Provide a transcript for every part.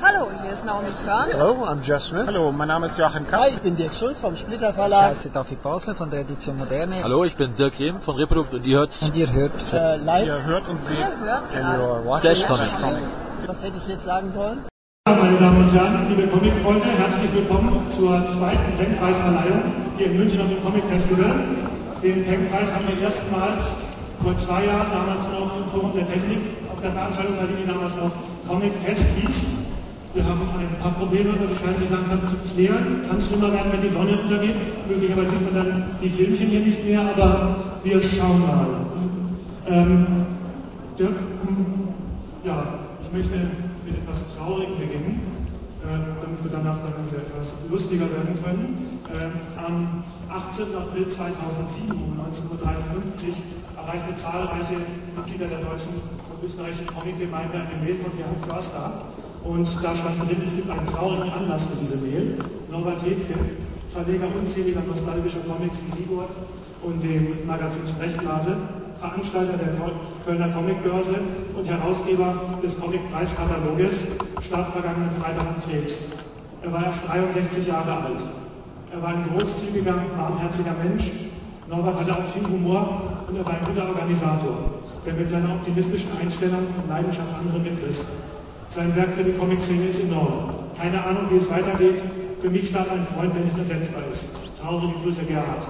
Hallo, hier ist Naomi Körn. Hello, I'm Jeff Smith. Hallo, mein Name ist Joachim Kapp. Hi, ich bin Dirk Schulz vom Splitter Ich Verlag. heiße David Basler von der Edition Moderne. Hallo, ich bin Dirk Rehm von Reprodukt und ihr hört Und ihr hört Äh, live Ihr hört und seht. Ihr hört gerade. Comics. Was hätte ich jetzt sagen sollen? Meine Damen und Herren, liebe Comicfreunde, herzlich willkommen zur zweiten Penkpreisverleihung hier in München auf dem Comic Festival. Den Penkpreis haben wir erstmals vor zwei Jahren, damals noch im Forum der Technik, auf der Veranstaltung, bei der die damals noch Comic Fest hieß. Wir haben ein paar Probleme, aber die scheinen sich langsam zu klären. Kann schlimmer werden, wenn die Sonne untergeht. Möglicherweise sieht man dann die Filmchen hier nicht mehr, aber wir schauen mal. Ähm, Dirk, hm, ja, ich möchte mit etwas Traurigem beginnen, äh, damit wir danach dann wieder etwas lustiger werden können. Ähm, am 18. April 2007 um 19.53 Uhr erreichte zahlreiche Mitglieder der deutschen und österreichischen Comicgemeinde eine Mail von Gerhard Förster. Und da stand drin, es gibt einen traurigen Anlass für diese Mail. Norbert Hedke, Verleger unzähliger nostalgischer Comics wie Sigurd und dem Magazin Sprechblase, Veranstalter der Kölner Comicbörse und Herausgeber des Comicpreiskataloges, starb vergangenen Freitag an Krebs. Er war erst 63 Jahre alt. Er war ein großzügiger, warmherziger Mensch. Norbert hatte auch viel Humor und er war ein guter Organisator, der mit seiner optimistischen Einstellung und Leidenschaft andere mitriss. Sein Werk für die Comic-Szene ist enorm. Keine Ahnung, wie es weitergeht. Für mich starb ein Freund, der nicht ersetzbar ist. Traurige Grüße, Gerhard.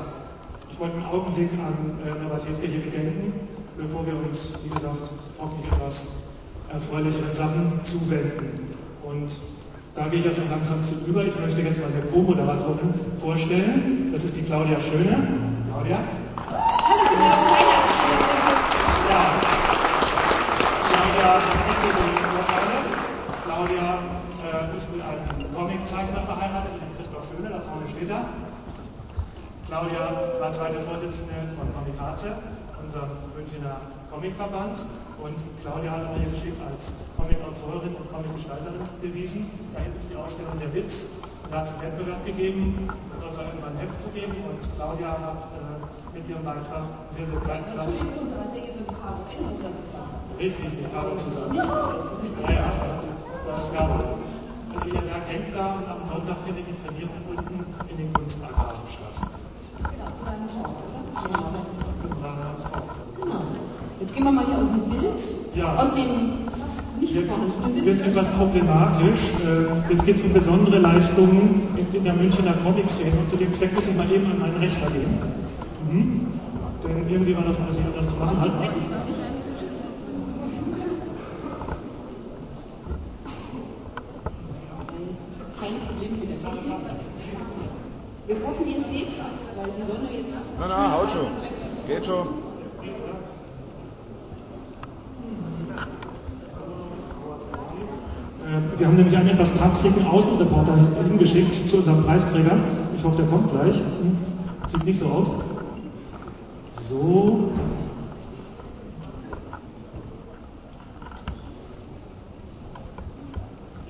Ich wollte einen Augenblick an äh, Hedke hier gedenken, bevor wir uns, wie gesagt, hoffentlich etwas erfreulicheren Sachen zuwenden. Und da gehe ich ja schon langsam zu über. Ich möchte jetzt meine Co-Moderatorin vorstellen. Das ist die Claudia Schöne. Claudia? Ja. Claudia die Vorteile. Claudia äh, ist mit einem Comiczeichner verheiratet, mit Christoph Schöne, da vorne steht er. Claudia war zweite Vorsitzende von Comikaze, unserem Münchner Comicverband. Und Claudia hat ihre Geschichte als Comicautorin und Comicgestalterin bewiesen. Da hinten ist die Ausstellung der Witz. Da hat es einen Wettbewerb gegeben, da soll es auch irgendwann ein Heft zu geben. Und Claudia hat äh, mit ihrem Beitrag sehr, sehr breiten Platz. Richtig, mit Caro zusammen. Ja, ja, das, das gab. Also ihr Werk hängt da und am Sonntag findet die Premiere unten in den Kunstarkaden statt. Genau. Jetzt gehen wir mal hier aus dem Bild, Ja. aus dem fast nicht Jetzt wird es etwas problematisch. Äh, Jetzt geht es um besondere Leistungen in, der Münchner Comic-Szene. Und zu dem Zweck muss ich mal eben an meinen Rechner gehen. Mhm. Denn irgendwie war das alles anders zu machen. Halt mal. Kein Problem mit der Technik. Wir hoffen, ihr seht was, weil die Sonne jetzt. Na, na, haut schon. Geht schon. Äh, Wir haben nämlich einen etwas tapsigen Außenreporter hingeschickt zu unserem Preisträger. Ich hoffe, der kommt gleich. Hm. Sieht nicht so aus. So.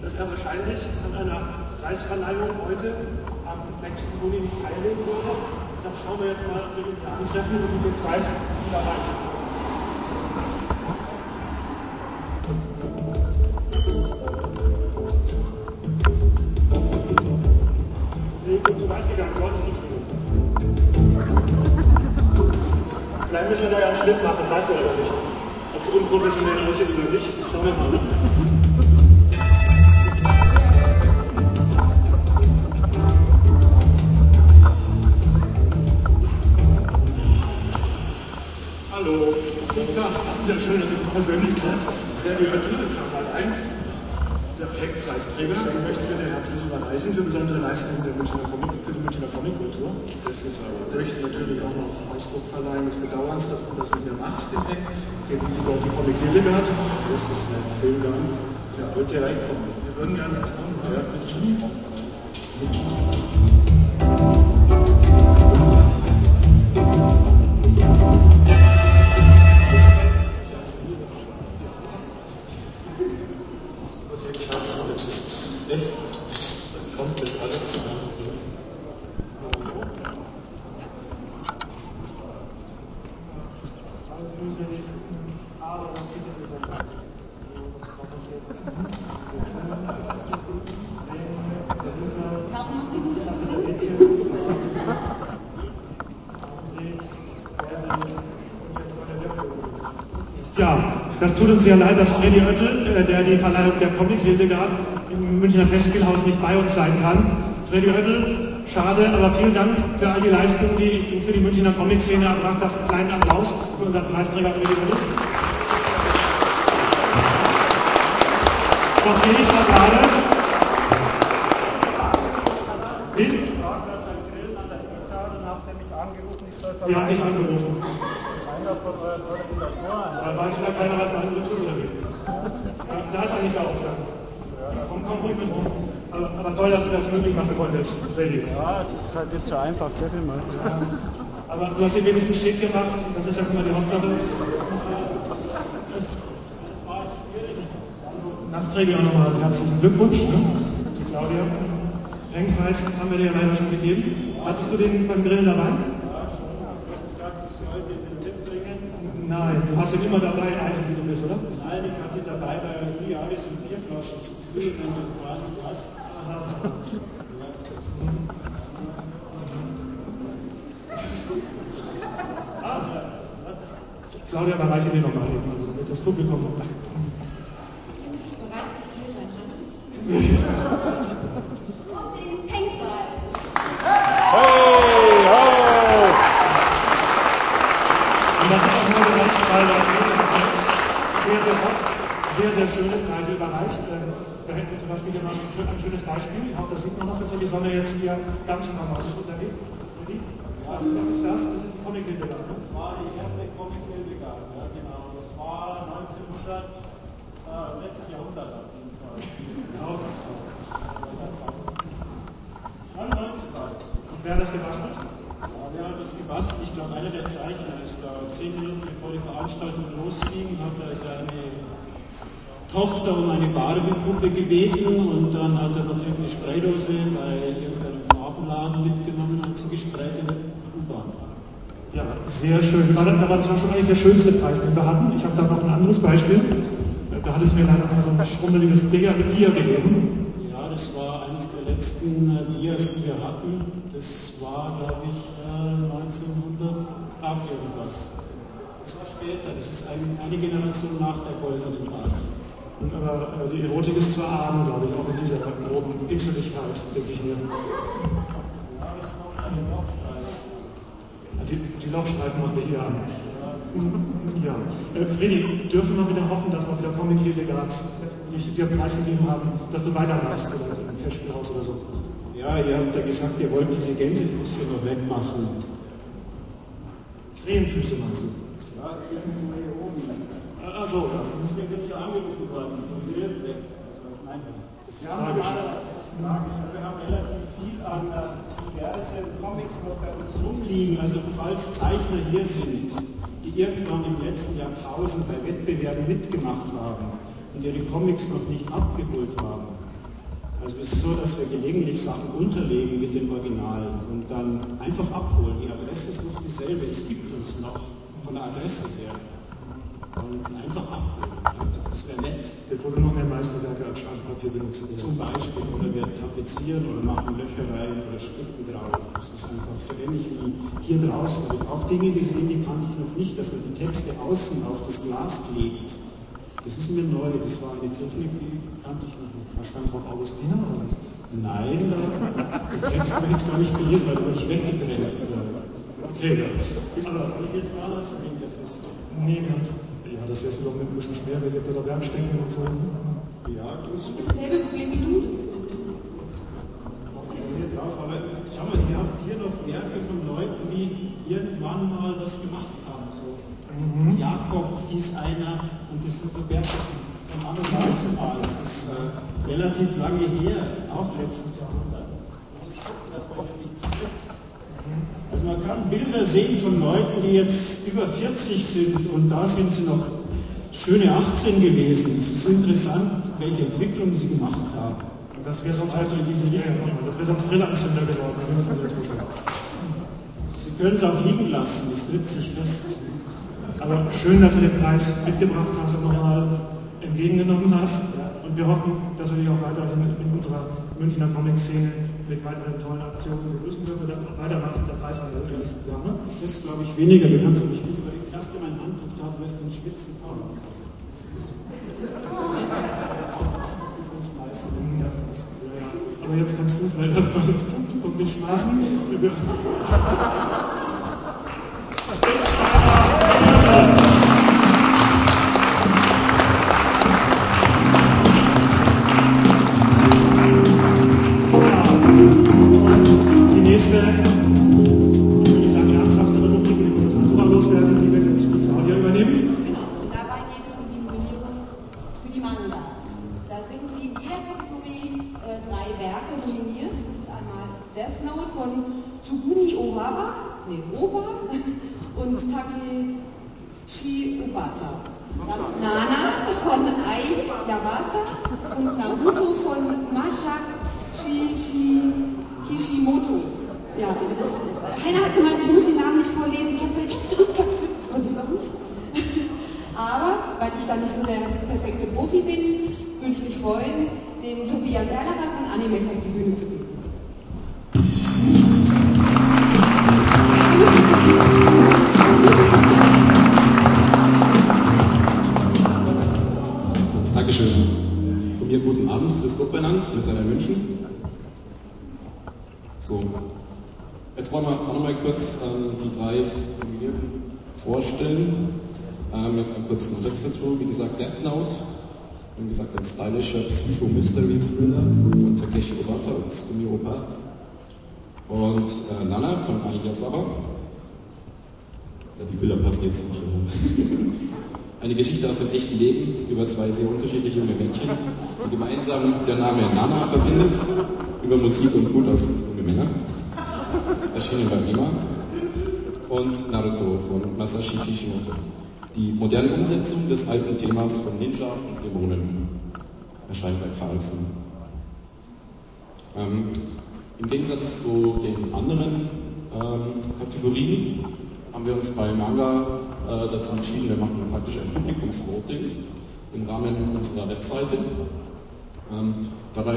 Dass er wahrscheinlich an einer Preisverleihung heute am 6. Juni nicht teilnehmen würde. Deshalb schauen wir jetzt mal, ob wir hier antreffen und den Preis nichts mit. Vielleicht müssen wir da ja einen Schnitt machen, weiß man aber nicht. Ob es unprofessionell aussieht oder nicht, schauen wir mal. Das ist ja schön, dass ich mich persönlich treffe. Sehr geehrte, ich sag mal ein. Der PEC-Preisträger, den möchten wir dir herzlich überreichen für besondere Leistungen der Münchner Comic, für die Münchner Comickultur. Wir möchten natürlich auch noch Ausdruck verleihen des Bedauerns, dass du das nicht mehr machst, den PEC. Geben lieber die Comic Hildegard. Das ist nett. Hildegard. Ja, wollt ihr reinkommen? Wir würden gerne kommen. Ja, bitte. Dass Freddy Oettel, äh, der die Verleihung der Comic Hildegard im Münchner Festspielhaus nicht bei uns sein kann. Freddy Oettel, schade, aber vielen Dank für all die Leistungen, die du für die Münchner Comic-Szene erbracht hast. Einen kleinen Applaus für unseren Preisträger Freddy Oettel. Was sehe ich da gerade? Wen? Wer hat dich angerufen? Da weiß vielleicht keiner, was tut oder wie. Da ist eigentlich der Aufschlag. Komm, komm ruhig mit rum. Aber, aber toll, dass du das möglich machen konntest, Freddy. Ja, es ist halt nicht so einfach, wirklich mal. Aber du hast ihn wenigstens schick gemacht, das ist ja schon mal die Hauptsache. Nachträge auch nochmal herzlichen Glückwunsch, ne? Die Claudia. Ringpreis haben wir dir ja leider schon gegeben. Hattest du den beim Grillen dabei? Nein, du hast ihn immer dabei, eitel wie du bist, oder? Nein, ich hatte dabei bei Iliadis und Bierflaschen zu füllen, wenn du quasi hast. Claudia, überreiche dir nochmal eben, also damit das Publikum. Bereit ist hier dein Hand. Und den Penkpreis. Hey, ho! Und das ist auch da sehr, sehr oft sehr, sehr schöne Preise überreicht. Ähm, Da hätten wir zum Beispiel hier mal ein schön- schönes Beispiel. Ich hoffe, das sieht man noch, bevor die Sonne jetzt hier ganz dramatisch untergeht. Ready? Was, was ist das? Das ist ein comic Hildegard. Das war die erste Comic Hildegard, ja genau. Das war 1900, äh, letztes Jahrhundert auf jeden Fall. Ausnahmsweise. 99 war es. Und wer hat das gebastelt? Ja, wer hat das gebastelt? Ich glaube, einer der Zeichner ist da. Zehn Minuten bevor die Veranstaltung losging, hat er seine Tochter um eine Barbie-Puppe gebeten und dann hat er noch irgendeine Spraydose bei irgendeinem Farbenladen mitgenommen, als sie gesprayt in der U-Bahn. Ja, sehr schön. Da war das war schon eigentlich der schönste Preis, den wir hatten. Ich habe da noch ein anderes Beispiel. Da hat es mir leider mal so ein schrummeliges Dia Dia gegeben. Ja, das war eines der letzten äh, Dias, die wir hatten. Das war, glaube ich, äh, 1900 ab irgendwas. Das war später. Das ist ein, eine Generation nach der goldenen. Und aber äh, die Erotik ist zu erahnen, glaube ich, auch in dieser groben Pixeligkeit, denke ich mir. Die, die Lochstreifen machen mich eher an. Ja. Äh, Freddy, dürfen wir wieder hoffen, dass wir wieder Comic Hildegards, die dir preisgegeben haben, dass du weitermachst oder im Festspielhaus oder so. Ja, ihr habt ja gesagt, ihr wollt diese Gänsefüßchen noch wegmachen. Krähenfüße meinst du? Ja, irgendwo hier oben. Äh, Ach so, ja. Deswegen bin ich angerufen worden. Vom Grill weg. Also, nein. Ist tragisch. das ist tragisch. Wir haben relativ viel an diversen Comics noch bei uns rumliegen. Also falls Zeichner hier sind, die irgendwann im letzten Jahrtausend bei Wettbewerben mitgemacht haben und ihre Comics noch nicht abgeholt haben. Also es ist so, dass wir gelegentlich Sachen unterlegen mit den Originalen und dann einfach abholen. Die Adresse ist noch dieselbe. Es gibt uns noch von der Adresse her. Und einfach abholen. Also das wäre nett. Bevor du noch mehr Meisterwerke als Standpapier benutzt. Zum Beispiel, oder wir tapezieren oder machen Löcher rein oder sticken drauf. Das ist einfach so ähnlich wie hier draußen. Ich auch Dinge gesehen, die kannte ich noch nicht, dass man die Texte außen auf das Glas klebt. Das ist mir neu, das war eine Technik, die kannte ich noch nicht. Stand drauf Augustiner oder was? Nein, den Text habe ich jetzt gar nicht gelesen, weil der nicht weggedrängt. Okay, ja. Ist aber, soll ich jetzt da lassen wegen der Flüsse? Ja, das wärst du doch mit ein bisschen schwer, wenn ihr da Werkstecken und so. Ja, du Ich dasselbe Problem wie du, das ist hier drauf, aber schau mal, ihr habt hier noch Werke von Leuten, die irgendwann mal das gemacht haben. So. Jakob hieß einer und das sind so Werke von Anno Mal. Das ist äh, relativ lange her, auch letztes Jahrhundert. Man muss gucken, dass man hier nichts. Also man kann Bilder sehen von Leuten, die jetzt über 40 sind und da sind sie noch schöne 18 gewesen. Es ist interessant, welche Entwicklung sie gemacht haben. Und das wäre sonst, Also diese ja, ja, nochmal, das wäre sonst Brillanzünder geworden, man sich das? Sie können es auch liegen lassen, es tritt sich fest. Aber schön, dass du den Preis mitgebracht hast und nochmal entgegengenommen hast. Und wir hoffen, dass wir dich auch weiterhin in unserer Münchner Comic-Szene mit weiteren tollen Aktionen begrüßen dürfen. Wir dürfen auch weitermachen. Der Preis war der unterliegsten Dame. Das glaube ich weniger. Du kannst nämlich gut überlegen. Lass dir mein Handtuch da, du wirst den Schwitzen kommen. Das ist. Ja, das ist, ja, ja. Aber jetzt kannst du vielleicht erstmal ins Publikum mich schmeißen. Die nächste, Ja, also das, Heiner hat gemeint, ich muss den Namen nicht vorlesen. Ich habe gesagt, das konnte ich noch nicht. Aber weil ich da nicht so der perfekte Profi bin, würde ich mich freuen, den Tobias Erlacher von Animex auf die Bühne zu bitten. Dankeschön. Von mir guten Abend, Chris Gott benannt, wir sind in München. So, jetzt wollen wir auch nochmal kurz ähm, die drei Nominierten vorstellen. Ähm, mit einem kurzen Text dazu. Wie gesagt, Death Note. Wie gesagt, ein stylischer Psycho-Mystery-Thriller von Takeshi Obata und Tsumi Opa. Und äh, Nana von Ayasawa. Ja, die Bilder passen jetzt nicht. Eine Geschichte aus dem echten Leben über zwei sehr unterschiedliche junge Mädchen, die gemeinsam der Name Nana verbindet, über Musik und Mut aus junge Männer. Erschienen bei Mima. Und Naruto von Masashi Kishimoto. Die moderne Umsetzung des alten Themas von Ninja und Dämonen erscheint bei Carlsen. Ähm, Im Gegensatz zu den anderen ähm, Kategorien haben wir uns bei Manga äh, dazu entschieden, wir machen praktisch ein Publikumsvoting im Rahmen unserer Webseite. Ähm, dabei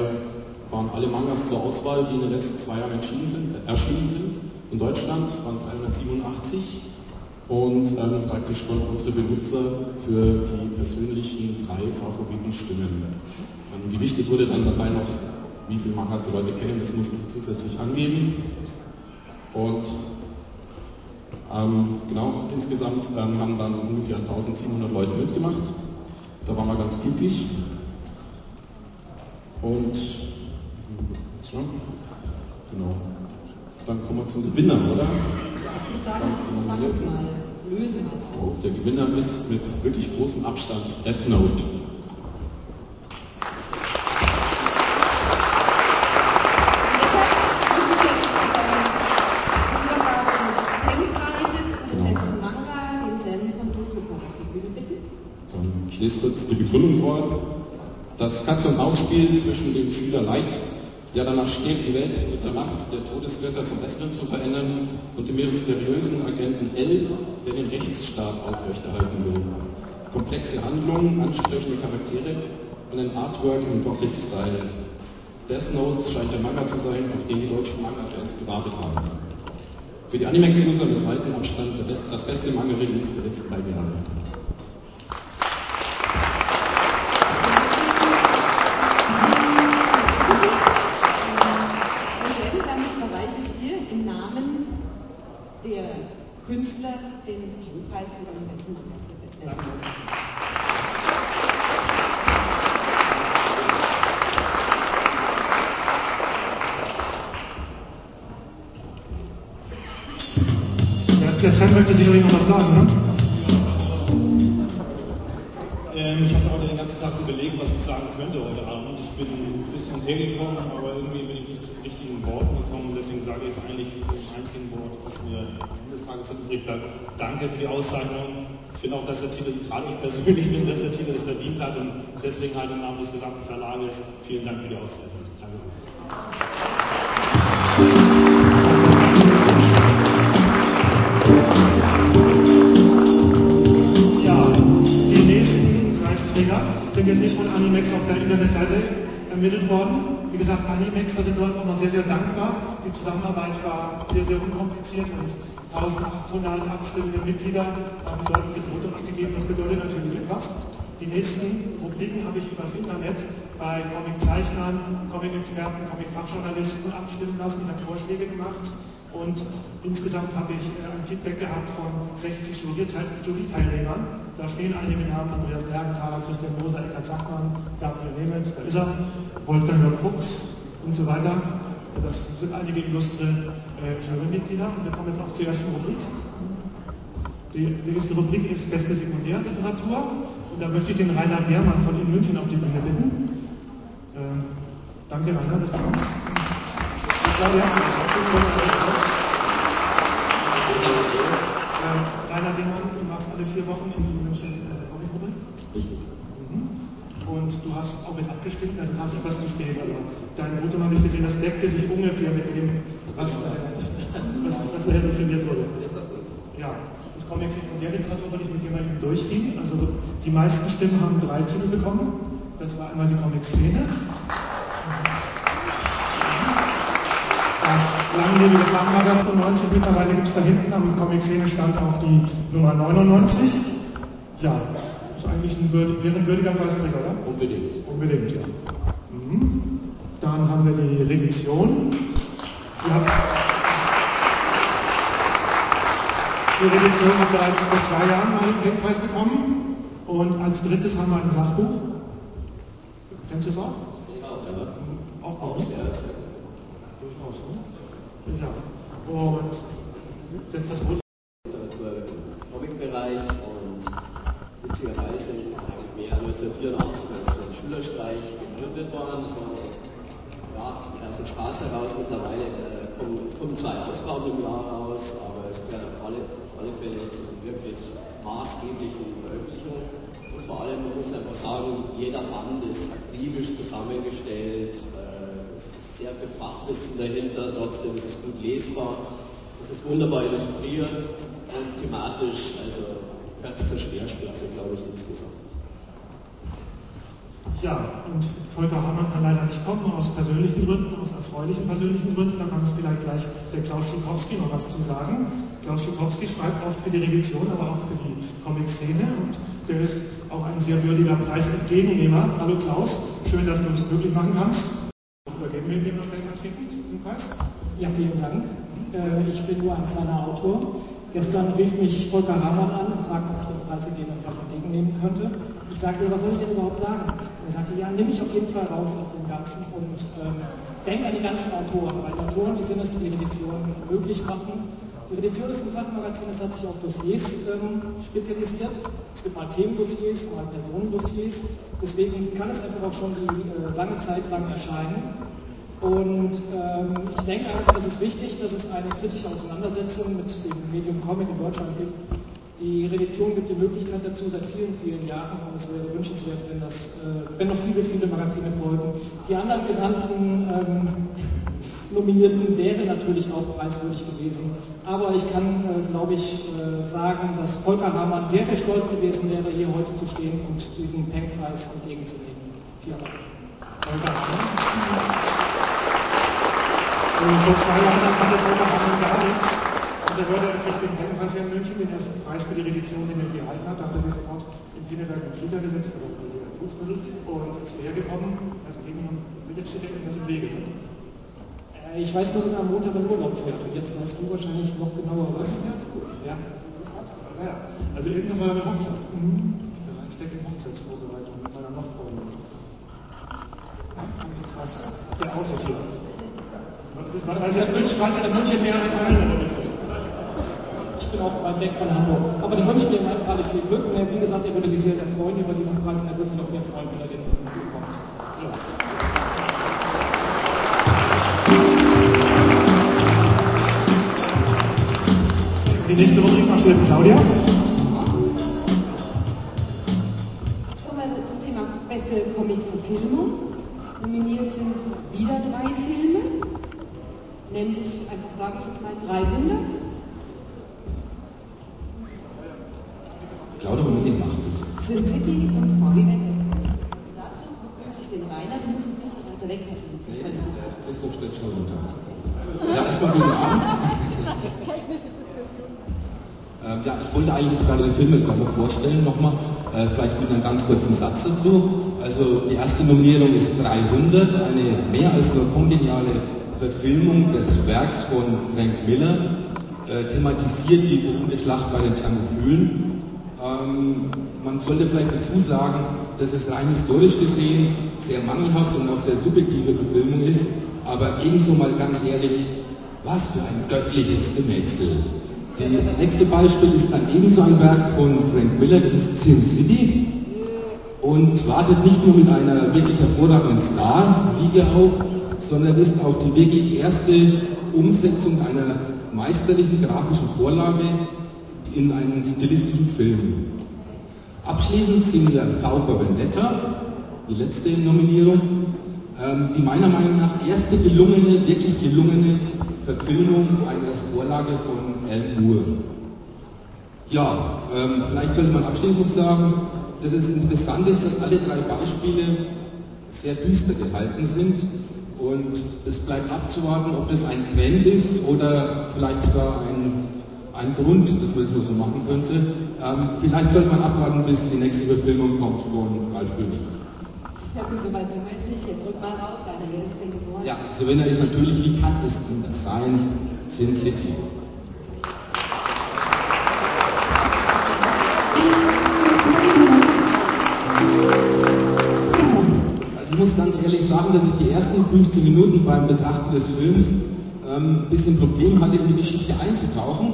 waren alle Mangas zur Auswahl, die in den letzten zwei Jahren erschienen sind. Erschienen sind. In Deutschland waren 387 und ähm, praktisch von unsere Benutzer für die persönlichen drei Favoriten stimmen. Ähm, gewichtet wurde dann dabei noch, wie viele Mangas die Leute kennen, das mussten sie zusätzlich angeben. Und ähm, genau, insgesamt ähm, haben dann ungefähr 1700 Leute mitgemacht. Da waren wir ganz glücklich. Und so, genau. Dann kommen wir zum Gewinner, oder? Ich würde sagen, sag uns mal, löse mal so. Der Gewinner ist mit wirklich großem Abstand Death Note. Jetzt auf ich lese kurz die Begründung vor. Das Katz- und Maus-Spiel zwischen dem Schüler Light, der danach strebt, die Welt mit der Macht der Todesgötter zum Besseren zu verändern, und dem mysteriösen Agenten L, der den Rechtsstaat aufrechterhalten will. Komplexe Handlungen, ansprechende Charaktere und ein Artwork im Gothic-Style. Death Note scheint der Manga zu sein, auf den die deutschen Manga-Fans gewartet haben. Für die Animex-User mit weitem Abstand das beste Manga-Release der letzten beiden Jahre. Künstler den Pen-Preis für den besten Manga. Der, Sam möchte sicherlich noch was sagen, ne? Ähm, ich habe heute den ganzen Tag überlegt, was ich sagen könnte heute Abend. Ich bin ein bisschen hergekommen, aber irgendwie richtigen Worten gekommen. Deswegen sage ich es eigentlich dem einzigen Wort, was mir am Ende des Tages übrig bleibt. Danke für die Auszeichnung. Ich finde auch, dass der Titel, gerade ich persönlich finde, dass der Titel es verdient hat und deswegen halt im Namen des gesamten Verlages vielen Dank für die Auszeichnung. Danke sehr. Jetzt nicht von Animex auf der Internetseite ermittelt worden. Wie gesagt, Animex, da sind wir auch noch sehr, sehr dankbar. Die Zusammenarbeit war sehr, sehr unkompliziert und 1800 abstimmende Mitglieder haben deutliches Votum abgegeben. Das bedeutet natürlich etwas. Die nächsten Rubriken habe ich übers Internet bei Comic-Zeichnern, Comic-Experten, Comic-Fachjournalisten abstimmen lassen. Ich habe Vorschläge gemacht und insgesamt habe ich äh, ein Feedback gehabt von 60 Jury-Teilnehmern. Da stehen einige Namen, Andreas Bergenthaler, Christian Moser, Eckhard Sachmann, Gabriel Nemeth, da ist er, Wolfgang Jörg Fuchs und so weiter. Das sind einige illustre äh, Jurymitglieder. Und wir kommen jetzt auch zur ersten Rubrik. Die, die erste Rubrik ist beste Sekundärliteratur. Und da möchte ich den Rainer Germann von in München auf die Bühne bitten. Ähm, danke, Rainer, dass du kommst. Claudia, äh, Rainer Germann, du machst alle vier Wochen in die München äh, Comic-Rubrik. Richtig. Mhm. Und du hast auch mit abgestimmt, ja, du kamst etwas zu spät, aber dein Votum habe ich gesehen, das deckte sich ungefähr mit dem, was, äh, was, was so filmiert wurde. Ja, mit Comics von der Literatur würde ich mit eben durchgehen. Also die meisten Stimmen haben drei Titel bekommen. Das war einmal die Comic-Szene. Das langlebige Fachmagazin 90, mittlerweile gibt es da hinten am Comic-Szene stand auch die Nummer 99. Ja, ist eigentlich ein, würd, wäre ein würdiger Preisträger, oder? Unbedingt. Unbedingt, ja. Mhm. Dann haben wir die Religion. Die, hat, die Religion hat bereits vor zwei Jahren mal den Geldpreis bekommen. Und als drittes haben wir ein Sachbuch. Kennst du es auch? Ja, Auch auch gut. sehr, sehr gut. Durchaus, ne? Ja. Und jetzt das Wort. Comic-Bereich und witzigerweise ist das eigentlich mehr 1984 als ein Schülerstreich gegründet worden. Das war ja, eher so Spaß heraus. Mittlerweile äh, kommen, es kommen zwei Ausgaben im Jahr raus, aber es gehört auf alle, auf alle Fälle zu wirklich maßgeblichen Veröffentlichungen. Und vor allem, man muss einfach sagen, jeder Band ist akribisch zusammengestellt. Äh, sehr viel Fachwissen dahinter, trotzdem ist es gut lesbar. Es ist wunderbar illustriert und thematisch, also gehört es zur Speerspitze, glaube ich, insgesamt. Ja, und Volker Hamann kann leider nicht kommen, aus persönlichen Gründen, aus erfreulichen persönlichen Gründen. Da kann uns vielleicht gleich der Klaus Schukowski noch was zu sagen. Klaus Schukowski schreibt oft für die Revision, aber auch für die Comic-Szene und der ist auch ein sehr würdiger Preisentgegennehmer. Hallo Klaus, schön, dass du es möglich machen kannst. Noch stellvertretend Preis. Ja, vielen Dank. Äh, Ich bin nur ein kleiner Autor. Gestern rief mich Volker Hamann an und fragte, ob ich den Preis gegebenenfalls entgegennehmen könnte. Ich sagte, was soll ich denn überhaupt sagen? Er sagte, ja, nimm mich auf jeden Fall raus aus dem Ganzen und ähm, denk an die ganzen Autoren, weil Autoren, die sind es, die die Edition möglich machen. Die Edition ist ein Fachmagazin, das hat sich auf Dossiers ähm, spezialisiert. Es gibt mal Themendossiers, mal Personendossiers. Deswegen kann es einfach auch schon die äh, lange Zeit lang erscheinen. Und ähm, ich denke einfach, es ist wichtig, dass es eine kritische Auseinandersetzung mit dem Medium Comic in Deutschland gibt. Die Redaktion gibt die Möglichkeit dazu seit vielen, vielen Jahren und es wäre wünschenswert, wenn, das, äh, wenn noch viele, viele Magazine folgen. Die anderen genannten ähm, Nominierten wären natürlich auch preiswürdig gewesen. Aber ich kann, äh, glaube ich, äh, sagen, dass Volker Hamann sehr, sehr stolz gewesen wäre, hier heute zu stehen und diesen Peng-Preis entgegenzunehmen. Vielen Dank. Volker Hamann. Und vor zwei Jahren hatte Volker Hamann gar nichts. Und er wollte, er kriegt den Heldenpreis hier in München, den ersten Preis für die Edition, den er gehalten hat. Da hat er sich sofort in Pinneberg im Flieger gesetzt, oder in Fußmittel, und ist hierher gekommen, hat gegen jetzt steht er irgendwas im Wege. Äh, Ich weiß nur, dass er am Montag in Urlaub fährt und jetzt weißt du wahrscheinlich noch genauer was. Ja. Ja, also irgendwas war eine Hochzeit. Mhm. Ja, ich stecke in Hochzeitsvorbereitung mit meiner noch Freundin. Ja, und das was der Autor hier. Das war, also jetzt München, weiß ja, München mehr als Köln, oder ist das? Ich bin auch weit weg von Hamburg. Aber die wünschen ihm einfach alle viel Glück und wie gesagt, er würde sich sehr, sehr freuen über diesen Preis und er würde sich auch sehr freuen, wenn er den bekommt. Die nächste Rubrik macht wieder Claudia. Kommen wir zum Thema beste Comic-Verfilmung. Nominiert sind wieder drei Filme, nämlich, einfach sage ich jetzt mal, 300. Claudia Müller macht es. Sin City und Vorgewende. Dazu begrüße ich den Rainer, du musst es nicht noch weiter weghalten. Nee, Christoph steht schon runter. Ja, erstmal guten Abend. Technisch ist ja, ich wollte eigentlich jetzt gerade den Film noch vorstellen nochmal. Äh, vielleicht mit einem ganz kurzen Satz dazu. Also die erste Nominierung ist 300, eine mehr als nur kongeniale Verfilmung des Werks von Frank Miller, äh, thematisiert die berühmte Schlacht bei den Thermopylen. Ähm, man sollte vielleicht dazu sagen, dass es rein historisch gesehen sehr mangelhaft und auch sehr subjektive Verfilmung ist, aber ebenso mal ganz ehrlich, was für ein göttliches Gemetzel. Das nächste Beispiel ist dann ebenso ein Werk von Frank Miller, das ist Sin City und wartet nicht nur mit einer wirklich hervorragenden Star-Liga auf, sondern ist auch die wirklich erste Umsetzung einer meisterlichen grafischen Vorlage in einen stilistischen Film. Abschließend sehen wir V Vendetta, die letzte Nominierung, ähm, die meiner Meinung nach erste gelungene, wirklich gelungene Verfilmung einer Vorlage von Alan Moore. Ja, ähm, vielleicht sollte man abschließend sagen, dass es interessant ist, dass alle drei Beispiele sehr düster gehalten sind und es bleibt abzuwarten, ob das ein Trend ist oder vielleicht sogar ein, ein Grund, dass man das so machen könnte. Ähm, vielleicht sollte man abwarten, bis die nächste Verfilmung kommt von Ralf König. Ja gut, soweit sind wir jetzt rück mal raus, Rainer. Wer ist denn geworden? Ja, Savannah ist natürlich, wie kann es anders sein, Sin City. Also ich muss ganz ehrlich sagen, dass ich die ersten 15 Minuten beim Betrachten des Films ähm, ein bisschen Problem hatte, in die Geschichte einzutauchen.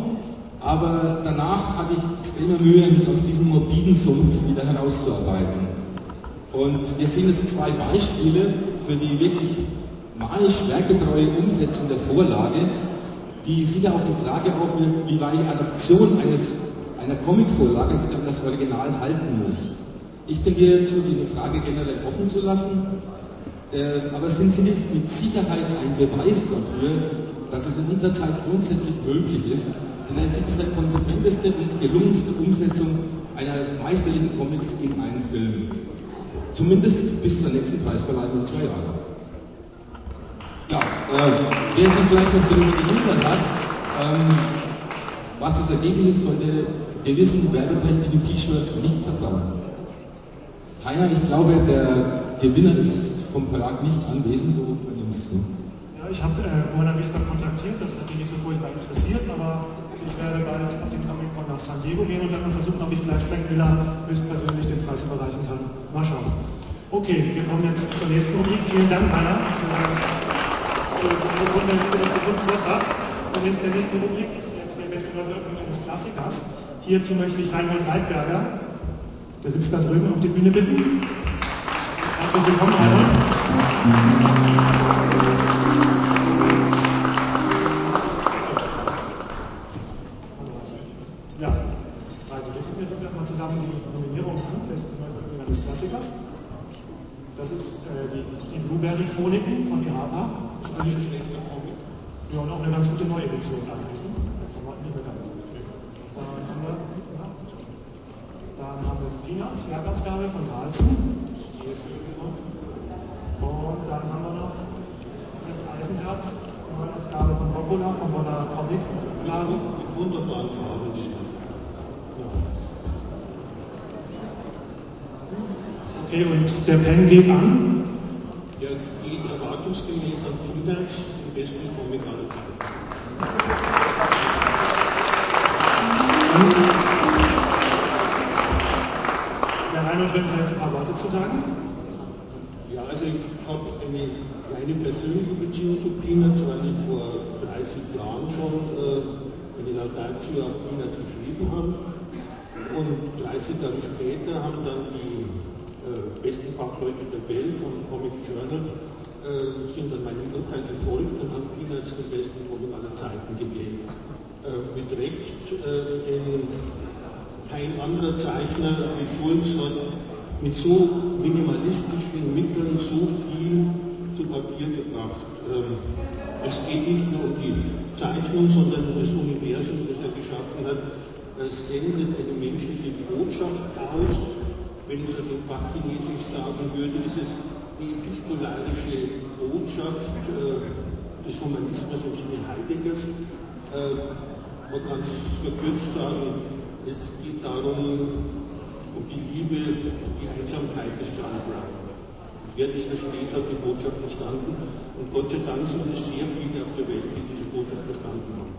Aber danach hatte ich extreme Mühe, mich aus diesem morbiden Sumpf wieder herauszuarbeiten. Und wir sehen jetzt zwei Beispiele für die wirklich manisch werkgetreue Umsetzung der Vorlage, die sicher auch die Frage aufwirft, wie weit die Adaption eines, einer Comicvorlage sich an das Original halten muss. Ich tendiere dazu, diese Frage generell offen zu lassen, äh, aber sind Sie jetzt mit Sicherheit ein Beweis dafür, dass es in unserer Zeit grundsätzlich möglich ist, denn es ist bisher konsequenteste und gelungenste Umsetzung eines meisterlichen Comics in einen Film. Zumindest bis zur nächsten Preisverleihung in zwei Jahren. Ja, äh, wer sich vielleicht noch gewundert hat, ähm, was das Ergebnis ist, sollte gewissen werbeträchtigen T-Shirts nicht vertrauen. Heiner, ich glaube, der Gewinner ist vom Verlag nicht anwesend, du übernimmst. Ne? Ja, ich habe äh, Buena Vista kontaktiert, das hat ihn nicht so furchtbar interessiert, aber ich werde bald auf den Comic Con nach San Diego gehen und dann mal versuchen, ob ich vielleicht Frank Miller höchstpersönlich den Preis überreichen kann. Mal schauen. Okay, wir kommen jetzt zur nächsten Rubrik. Vielen Dank, Heiner, für das guten Vortrag. Und jetzt der nächste Rubrik, jetzt der beste Veröffentlichung eines Klassikers. Hierzu möchte ich Reinhold Reitberger, der sitzt da drüben, auf die Bühne bitten. Herzlich willkommen, Reinhold. Wir gucken jetzt uns erstmal zusammen die Nominierung an, Neuverfilmung eines Klassikers. Das ist äh, die, die Blueberry-Chroniken von Irapa. Das ist eigentlich schlechter Comic. Ja, und auch eine ganz gute eigentlich. Ne? Kann man nicht meckern. Dann haben wir, ja, dann haben wir die Peanuts, Werkausgabe von Carlsen. Sehr schön gemacht. Und dann haben wir noch Fritz Eisenherz, Neuausgabe von Boccola, vom Bonner Comic Laden. Mit wunderbaren Farben diesmal. Okay, und der Pen geht an. Ja, geht erwartungsgemäß an Peanuts, den besten Comic aller Zeiten. Der Reinhold will jetzt ein paar Worte zu sagen. Ja, also ich habe eine kleine persönliche Beziehung zu Peanuts, weil ich vor 30 Jahren schon äh, eine Laudatio auf Peanuts geschrieben habe. Und 30 Jahre später haben dann die äh, besten Fachleute der Welt vom Comic Journal äh, sind dann meinem Urteil gefolgt und haben Peanuts den besten Comic aller Zeiten gegeben. Äh, mit Recht, äh, denn kein anderer Zeichner wie Schulz hat mit so minimalistischen Mitteln so viel zu Papier gebracht. Ähm, es geht nicht nur um die Zeichnung, sondern um das Universum, das er geschaffen hat. Es sendet eine menschliche Botschaft aus. Wenn ich es dem Fachchinesisch sagen würde, ist es die epistolarische Botschaft äh, des Humanismus Sinne Heideggers. Äh, man kann es verkürzt sagen, es geht darum, um die Liebe und die Einsamkeit des John Wer das versteht, hat die Botschaft verstanden. Und Gott sei Dank sind es sehr viele auf der Welt, die diese Botschaft verstanden haben.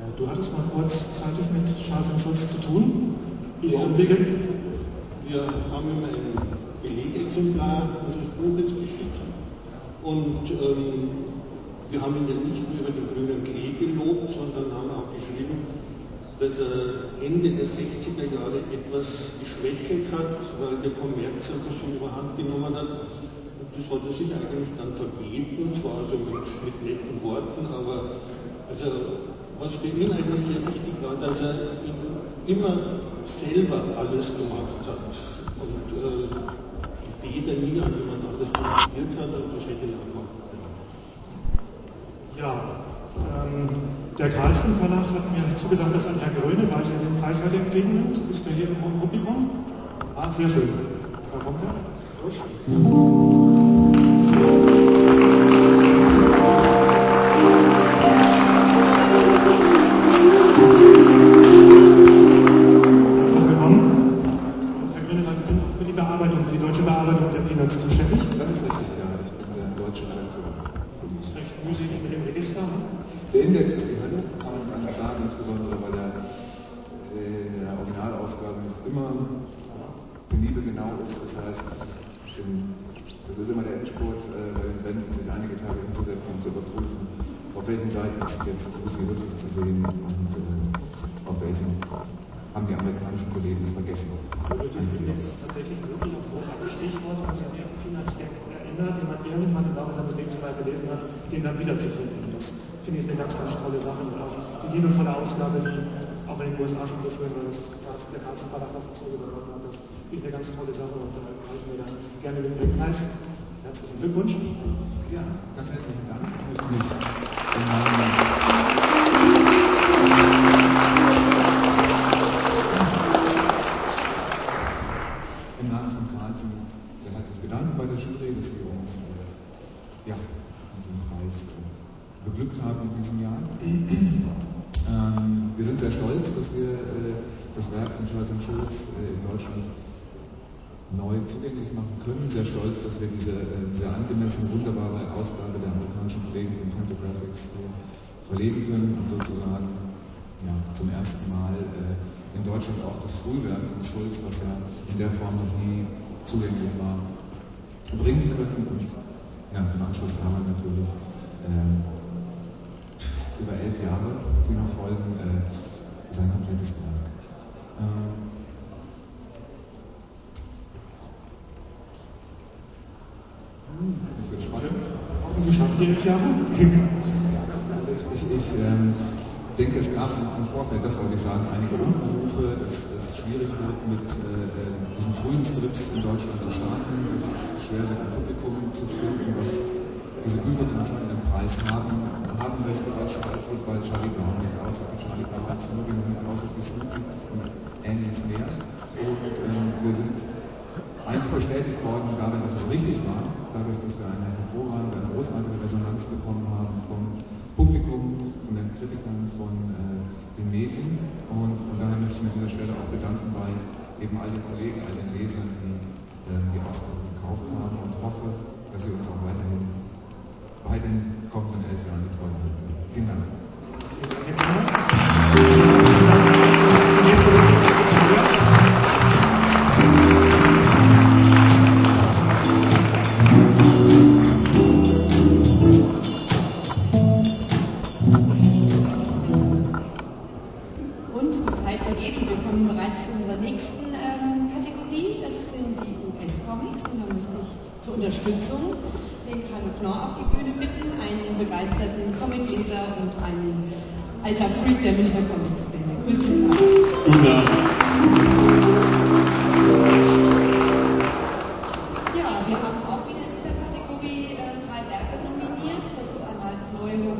Äh, du hattest mal kurzzeitig mit Charles Schulz zu tun. Wie ja. Umwege? Wir haben ihm ein Belegexemplar unseres Buches geschickt. Und ähm, wir haben ihn ja nicht nur über den grünen Klee gelobt, sondern haben auch geschrieben, dass er Ende der 60er Jahre etwas geschwächelt hat, weil der Kommerz ein bisschen überhand genommen hat. Und das hat er sich eigentlich dann verbeten, zwar also mit, mit netten Worten, aber also, was für ihn eigentlich sehr wichtig war, dass er immer selber alles gemacht hat und äh, die Feder nie an jemand anders delegiert hat und das hätte er auch machen können. Ja, ähm, der Carlsen Verlag hat mir zugesagt, dass ein Herr Grönewald den Preis heute entgegennimmt. Ist der hier im Publikum? Ah, sehr schön. Da kommt er. Durch. Der Index ist die Hölle, kann man eigentlich sagen, insbesondere weil der in der Originalausgabe nicht immer penibel genau ist. Das heißt, das ist immer der Endspurt äh, Bänden, sich einige Tage hinzusetzen und zu überprüfen, auf welchen Seiten ist jetzt Lucy wirklich zu sehen und äh, auf welchen haben die amerikanischen Kollegen es vergessen. Das ist tatsächlich wirklich auf Stichwort, was ja finanziell erinnert, den man irgendwann im Laufe seines Lebens mal gelesen hat, den dann wiederzufinden. Das finde ich eine ganz, ganz tolle Sache. Und auch die liebevolle Ausgabe, die auch in den USA schon so schön war, dass der Karlsson Verlag das auch so übernommen hat. Das finde ich eine ganz tolle Sache und da reichen wir dann gerne den Ringpreis. Herzlichen Glückwunsch. Ja, ganz herzlichen Dank. Ich möchte bedanken bei der Jury, dass sie uns äh, ja, mit dem Preis äh, beglückt haben in diesem Jahr. Ähm, wir sind sehr stolz, dass wir äh, das Werk von Charles Schulz äh, in Deutschland neu zugänglich machen können. Sehr stolz, dass wir diese äh, sehr angemessene, wunderbare Ausgabe der amerikanischen Kollegen von Fantagraphics äh, verlegen können und sozusagen ja, zum ersten Mal in Deutschland auch das Frühwerk von Schulz, was ja in der Form noch nie zugänglich war, bringen können und ja, im Anschluss daran natürlich ähm, über elf Jahre, die noch folgen, äh, sein komplettes Werk. Ähm, das wird spannend. Hoffen Sie schaffen die elf Jahre? Also ich, ich, ich ähm, denke, es gab im Vorfeld, das wollte ich sagen, einige Unberufe, dass es schwierig wird, mit äh, diesen frühen Strips in Deutschland zu starten. Es ist schwer, ein Publikum zu finden, was diese Bücher, die man schon in Preis haben, haben möchte, weil, weil Charlie Brown nicht aussieht wie Charlie Brown, noch nicht aussieht wie Snoopy und ähnliches mehr. Und ähm, wir sind eigentlich bestätigt worden darin, dass es richtig war, dadurch, dass wir eine hervorragende, eine großartige Resonanz bekommen haben vom Publikum, von den Kritikern, von äh, den Medien. Und von daher möchte ich mich an dieser Stelle auch bedanken bei eben all den Kollegen, all den Lesern, die äh, die Ausgabe gekauft haben und hoffe, dass sie uns auch weiterhin bei den kommenden elf Jahren die Treue halten. Vielen Dank. Und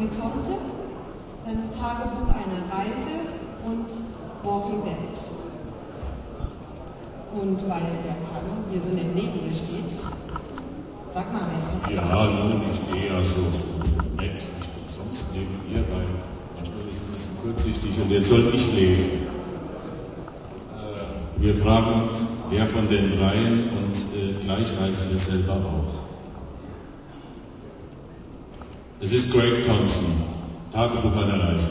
Horizonte, dann Tagebuch einer Reise und Walking Dead. Und weil der Carlo hier so nett neben mir steht, Sag mal, wer ist denn Ja, nun, ich stehe ja so, so, so nett, nicht umsonst neben ihr, weil manchmal ist es ein bisschen kurzsichtig und jetzt soll ich lesen. Äh, wir fragen uns, wer von den dreien und äh, gleich weiß ich es selber auch. Es ist Greg Thompson, Tagebuch einer Reise.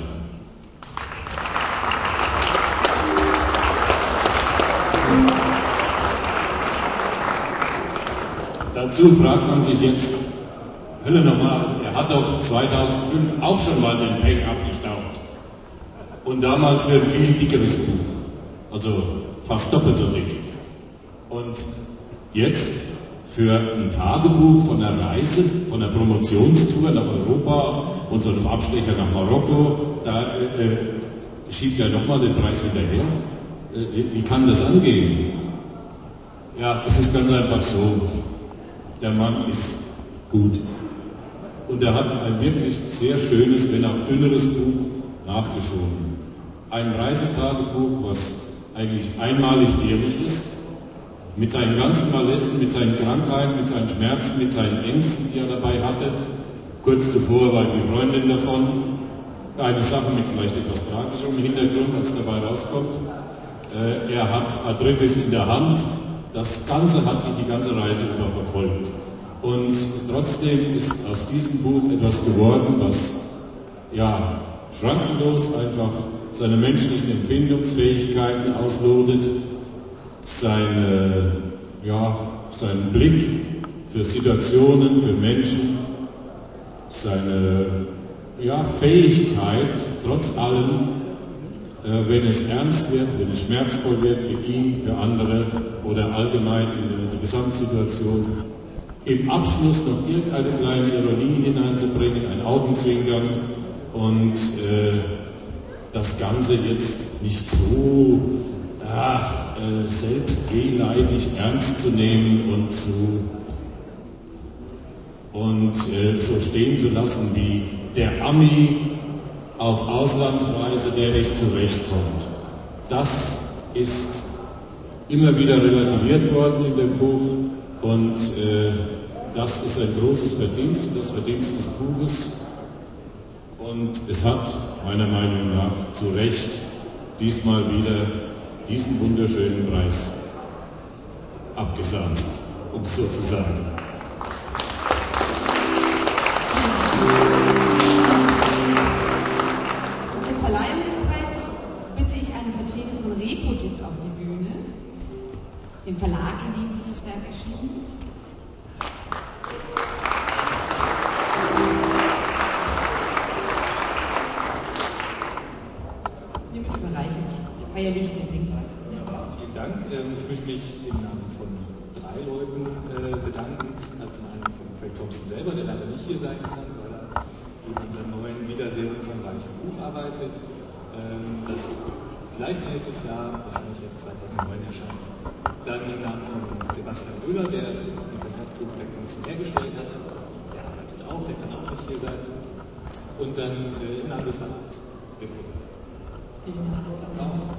Dazu fragt man sich jetzt, Hölle nochmal, der hat doch 2005 auch schon mal den Peng abgestaubt. Und damals ein viel dickeres Buch. Also fast doppelt so dick. Und jetzt für ein Tagebuch von einer Reise, von einer Promotionstour nach Europa und so einem Abstecher nach Marokko, da äh, schiebt er nochmal den Preis hinterher. Äh, wie kann das angehen? Ja, es ist ganz einfach so. Der Mann ist gut. Und er hat ein wirklich sehr schönes, wenn auch dünneres Buch nachgeschoben. Ein Reisetagebuch, was eigentlich einmalig ehrlich ist, mit seinen ganzen Verletzen, mit seinen Krankheiten, mit seinen Schmerzen, mit seinen Ängsten, die er dabei hatte. Kurz zuvor war die Freundin davon. Eine Sache mit vielleicht etwas tragischerem Hintergrund, als dabei rauskommt. Äh, er hat Arthritis in der Hand. Das Ganze hat ihn die ganze Reise über verfolgt. Und trotzdem ist aus diesem Buch etwas geworden, was ja schrankenlos einfach seine menschlichen Empfindungsfähigkeiten auslotet, seine, ja, seinen Blick für Situationen, für Menschen, seine ja, Fähigkeit, trotz allem, äh, wenn es ernst wird, wenn es schmerzvoll wird für ihn, für andere oder allgemein in der Gesamtsituation, im Abschluss noch irgendeine kleine Ironie hineinzubringen, ein Augenzwinkern und äh, das Ganze jetzt nicht so ach, äh, selbstwehleidig ernst zu nehmen und zu und äh, so stehen zu lassen wie der Ami auf Auslandsreise, der nicht zurechtkommt. Das ist immer wieder relativiert worden in dem Buch und äh, das ist ein großes Verdienst, das Verdienst des Buches und es hat meiner Meinung nach zu Recht diesmal wieder diesen wunderschönen Preis abgesahnt, um es so zu sagen. Zur Verleihung des Preises bitte ich einen Vertreter von Reprodukt auf die Bühne, den Verlag, in dem dieses Werk erschienen ist. Mich im Namen von drei Leuten äh, bedanken. Also zum einen von Craig Thompson selber, der leider nicht hier sein kann, weil er in unserem neuen, wieder sehr umfangreichen Buch arbeitet, ähm, das vielleicht nächstes Jahr, wahrscheinlich jetzt 2009 erscheint. Dann im Namen von Sebastian Müller, der den Kontakt zu Craig Thompson hergestellt hat. Der arbeitet auch, der kann auch nicht hier sein. Und dann äh, im Namen des Verlags. Republik. Ja,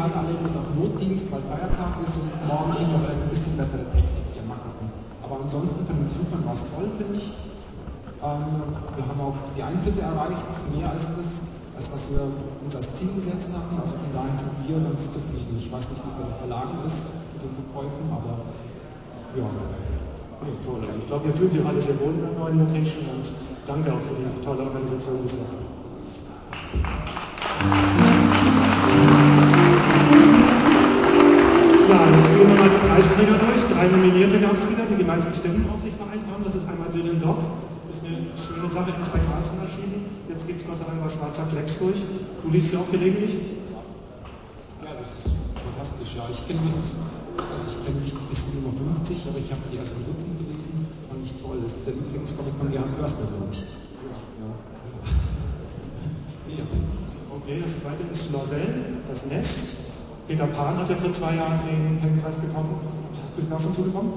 Halt alle bloß auf Notdienst, weil Feiertag ist und morgen kriegen wir vielleicht ein bisschen bessere Technik hier. Mal gucken. Aber ansonsten für den Besuchern war es toll, finde ich. Ähm, wir haben auch die Eintritte erreicht, mehr als das, das, was wir uns als Ziel gesetzt haben. Also von daher sind wir ganz zufrieden. Ich weiß nicht, es bei den Verlagen ist mit den Verkäufen, aber ja. Ja, toll. Also ich glaube, ihr fühlt sich alle sehr wohl in der neuen Location und danke auch für die tolle Organisation bisher. Ja, jetzt gehen wir mal die Preisträger durch. Drei Nominierte gab es wieder, die die meisten Stimmen auf sich vereint haben. Das ist einmal Dylan Dock. Das ist eine schöne Sache, die ist bei Carlsen erschienen. Jetzt geht es Gott sei Dank bei Schwarzer Klecks durch. Du liest sie auch gelegentlich? Ja, das ist fantastisch. Ja, ich kenne das, also ich kenne nicht bis zur Nummer 50, aber ich habe die ersten Dutzend gelesen. Fand ich toll. Das ist der Lieblingscomic von Gerhard Förster, glaube ich. Ja. Okay, das zweite ist Loisel, das Nest. Peter Pan hat ja vor zwei Jahren den Pennpreis bekommen. Bist du auch schon zugekommen?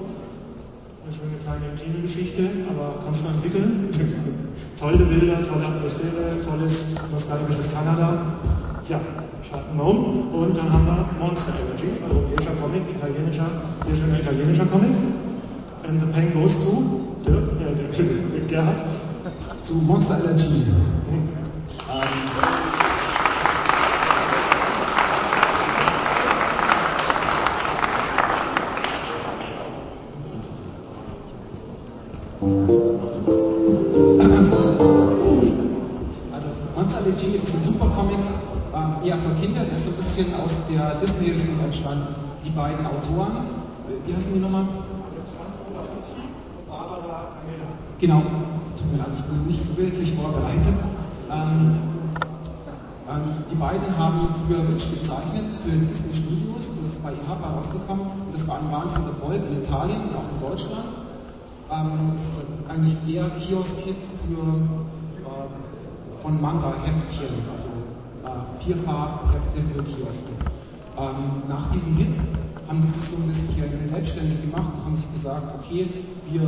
Eine schöne kleine Teenie-Geschichte, aber kann sich noch entwickeln. Tolle Bilder, tolle Atmosphäre, tolles nostalgisches Kanada. Ja, schalten wir um. Und dann haben wir Monster Energy, europäischer Comic, italienischer, sehr schöner italienischer Comic. And the pen goes to äh, Dirk, Gerhard. Zu Monster Energy. Hm. Ähm, äh, wie heißen die nochmal? Genau, tut mir leid, ich bin nicht so wirklich vorbereitet. Ähm, ähm, die beiden haben früher Witch gezeichnet für Disney Studios, das ist bei IHAPA rausgekommen das war ein Wahnsinnserfolg in Italien und auch in Deutschland. Ähm, das ist eigentlich der Kiosk-Hit äh, von Manga-Heftchen, also äh, Vierfarb-Hefte für Kioske. Ähm, nach diesem Hit haben die sich so ein bisschen selbstständig gemacht und haben sich gesagt, okay, wir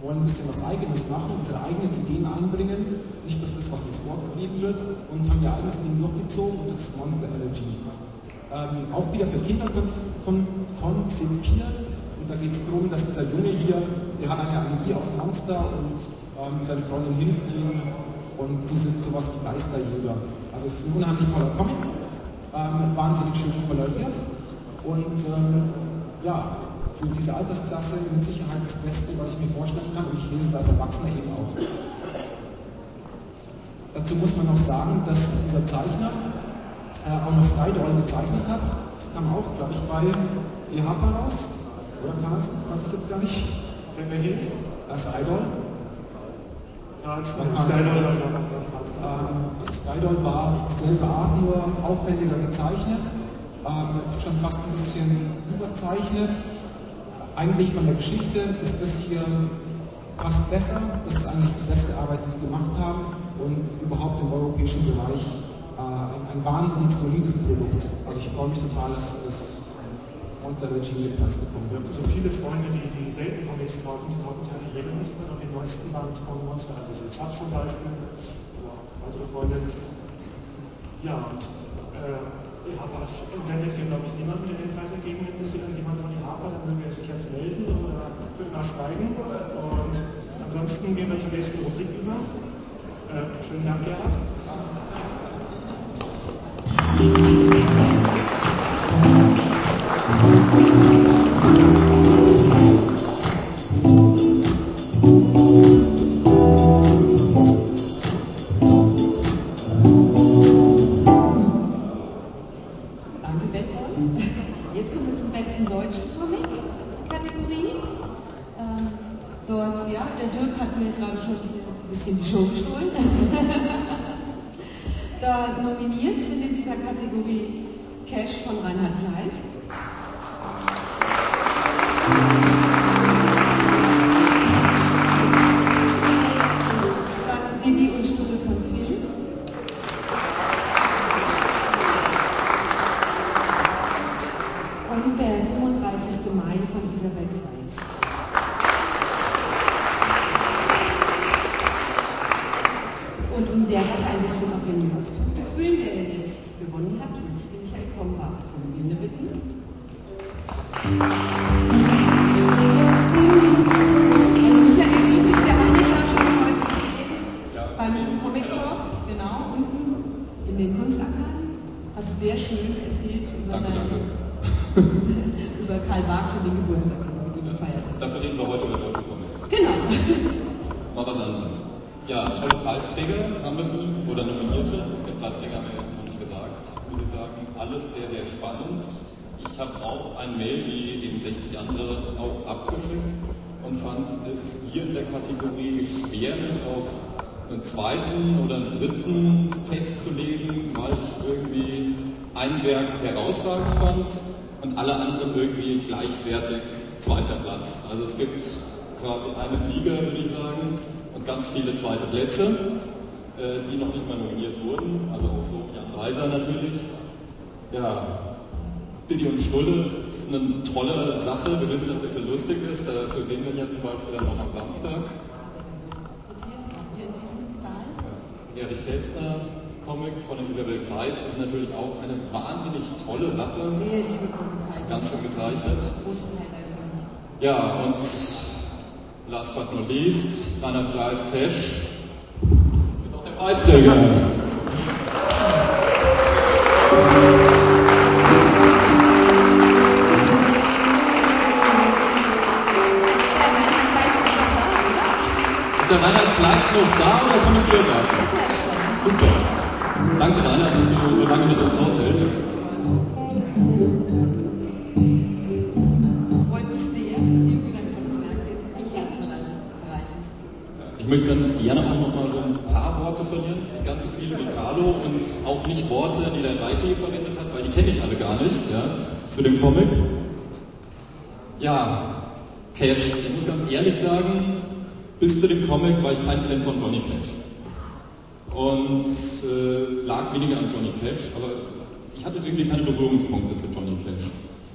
wollen ein bisschen was Eigenes machen, unsere eigenen Ideen einbringen, nicht bloß das, was uns vorgegeben wird, und haben ihr eigenes Ding durchgezogen und das ist Monster Energy. Ähm, auch wieder für Kinder kon kon konzipiert und da geht es darum, dass dieser Junge hier, der hat eine Allergie auf Monster und ähm, seine Freundin hilft ihm und die sind sowas wie Geisterjäger. Also es ist ein unheimlich toller Comic, ähm, wahnsinnig schön koloriert und ähm, ja, für diese Altersklasse mit Sicherheit das Beste, was ich mir vorstellen kann und ich lese es als Erwachsener eben auch. Dazu muss man noch sagen, dass dieser Zeichner äh, auch noch Skydoll gezeichnet hat. Das kam auch, glaube ich, bei EHPA raus. Oder Carlsen, weiß ich jetzt gar nicht. Fällt mir hin? Skydoll. War dieselbe Art, nur aufwendiger gezeichnet. Ähm, schon fast ein bisschen überzeichnet. Eigentlich von der Geschichte ist das hier fast besser. Das ist eigentlich die beste Arbeit, die wir gemacht haben und überhaupt im europäischen Bereich äh, ein, ein, wahnsinnig solides Produkt. Also ich freue mich total, dass das Monster den Preis bekommen hat. So viele Freunde, die, die selten Comics kaufen, die kaufen sich eigentlich regelmäßig noch den neuesten Band von Monster Energy. Chuck zum Beispiel, oder andere Freunde. Ja, und äh, IHAPA sendet hier, glaube ich, niemanden, der den Preis entgegennimmt. Ist hier irgendjemand von IHAPA, dann möge er sich jetzt melden oder für immer schweigen. Und ansonsten gehen wir zur nächsten Rubrik über. Äh, schönen Dank, Gerhard. Danke, Beckhaus. Jetzt kommen wir zum besten deutschen Comic-Kategorie. Ähm, dort, ja, der Dirk hat mir gerade schon ein bisschen die Show gestohlen. da nominiert sind in dieser Kategorie Cash von Reinhard Kleist. Quasi einen Sieger, würde ich sagen, und ganz viele zweite Plätze, äh, die noch nicht mal nominiert wurden. Also auch so Jan Reiser natürlich. Ja, Diddy und Schnulle ist eine tolle Sache. Wir wissen, dass der Film lustig ist. Dafür sehen wir ihn ja zum Beispiel dann noch am Samstag. Erich Kästner Comic von Isabel Zeitz ist natürlich auch eine wahnsinnig tolle Sache. Sehr gezeichnet. Ganz schön gezeichnet. Ja, und last but not least, Reinhard Kleis Cash ist auch der Preisträger. Ist der Reinhard Kleis noch da oder schon im Biergarten? Super. Danke, Reinhard, dass du so lange mit uns aushältst. Viele wie Carlo und auch nicht Worte, die der Reiti verwendet hat, weil die kenne ich alle gar nicht, ja, zu dem Comic. Ja, Cash. Ich muss ganz ehrlich sagen, bis zu dem Comic war ich kein Fan von Johnny Cash. Und äh, lag weniger an Johnny Cash, aber ich hatte irgendwie keine Berührungspunkte zu Johnny Cash.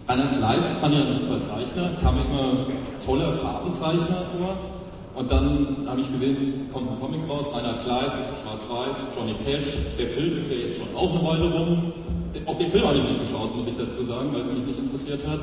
Reinhard Kleist fand ich ein super Zeichner, kam immer toller Farbenzeichner vor. Und dann habe ich gesehen, es kommt ein Comic raus, Reinhard Kleist, Schwarz-Weiß, Johnny Cash. Der Film ist ja jetzt schon auch eine Weile rum. Auch den Film habe ich nicht geschaut, muss ich dazu sagen, weil es mich nicht interessiert hat.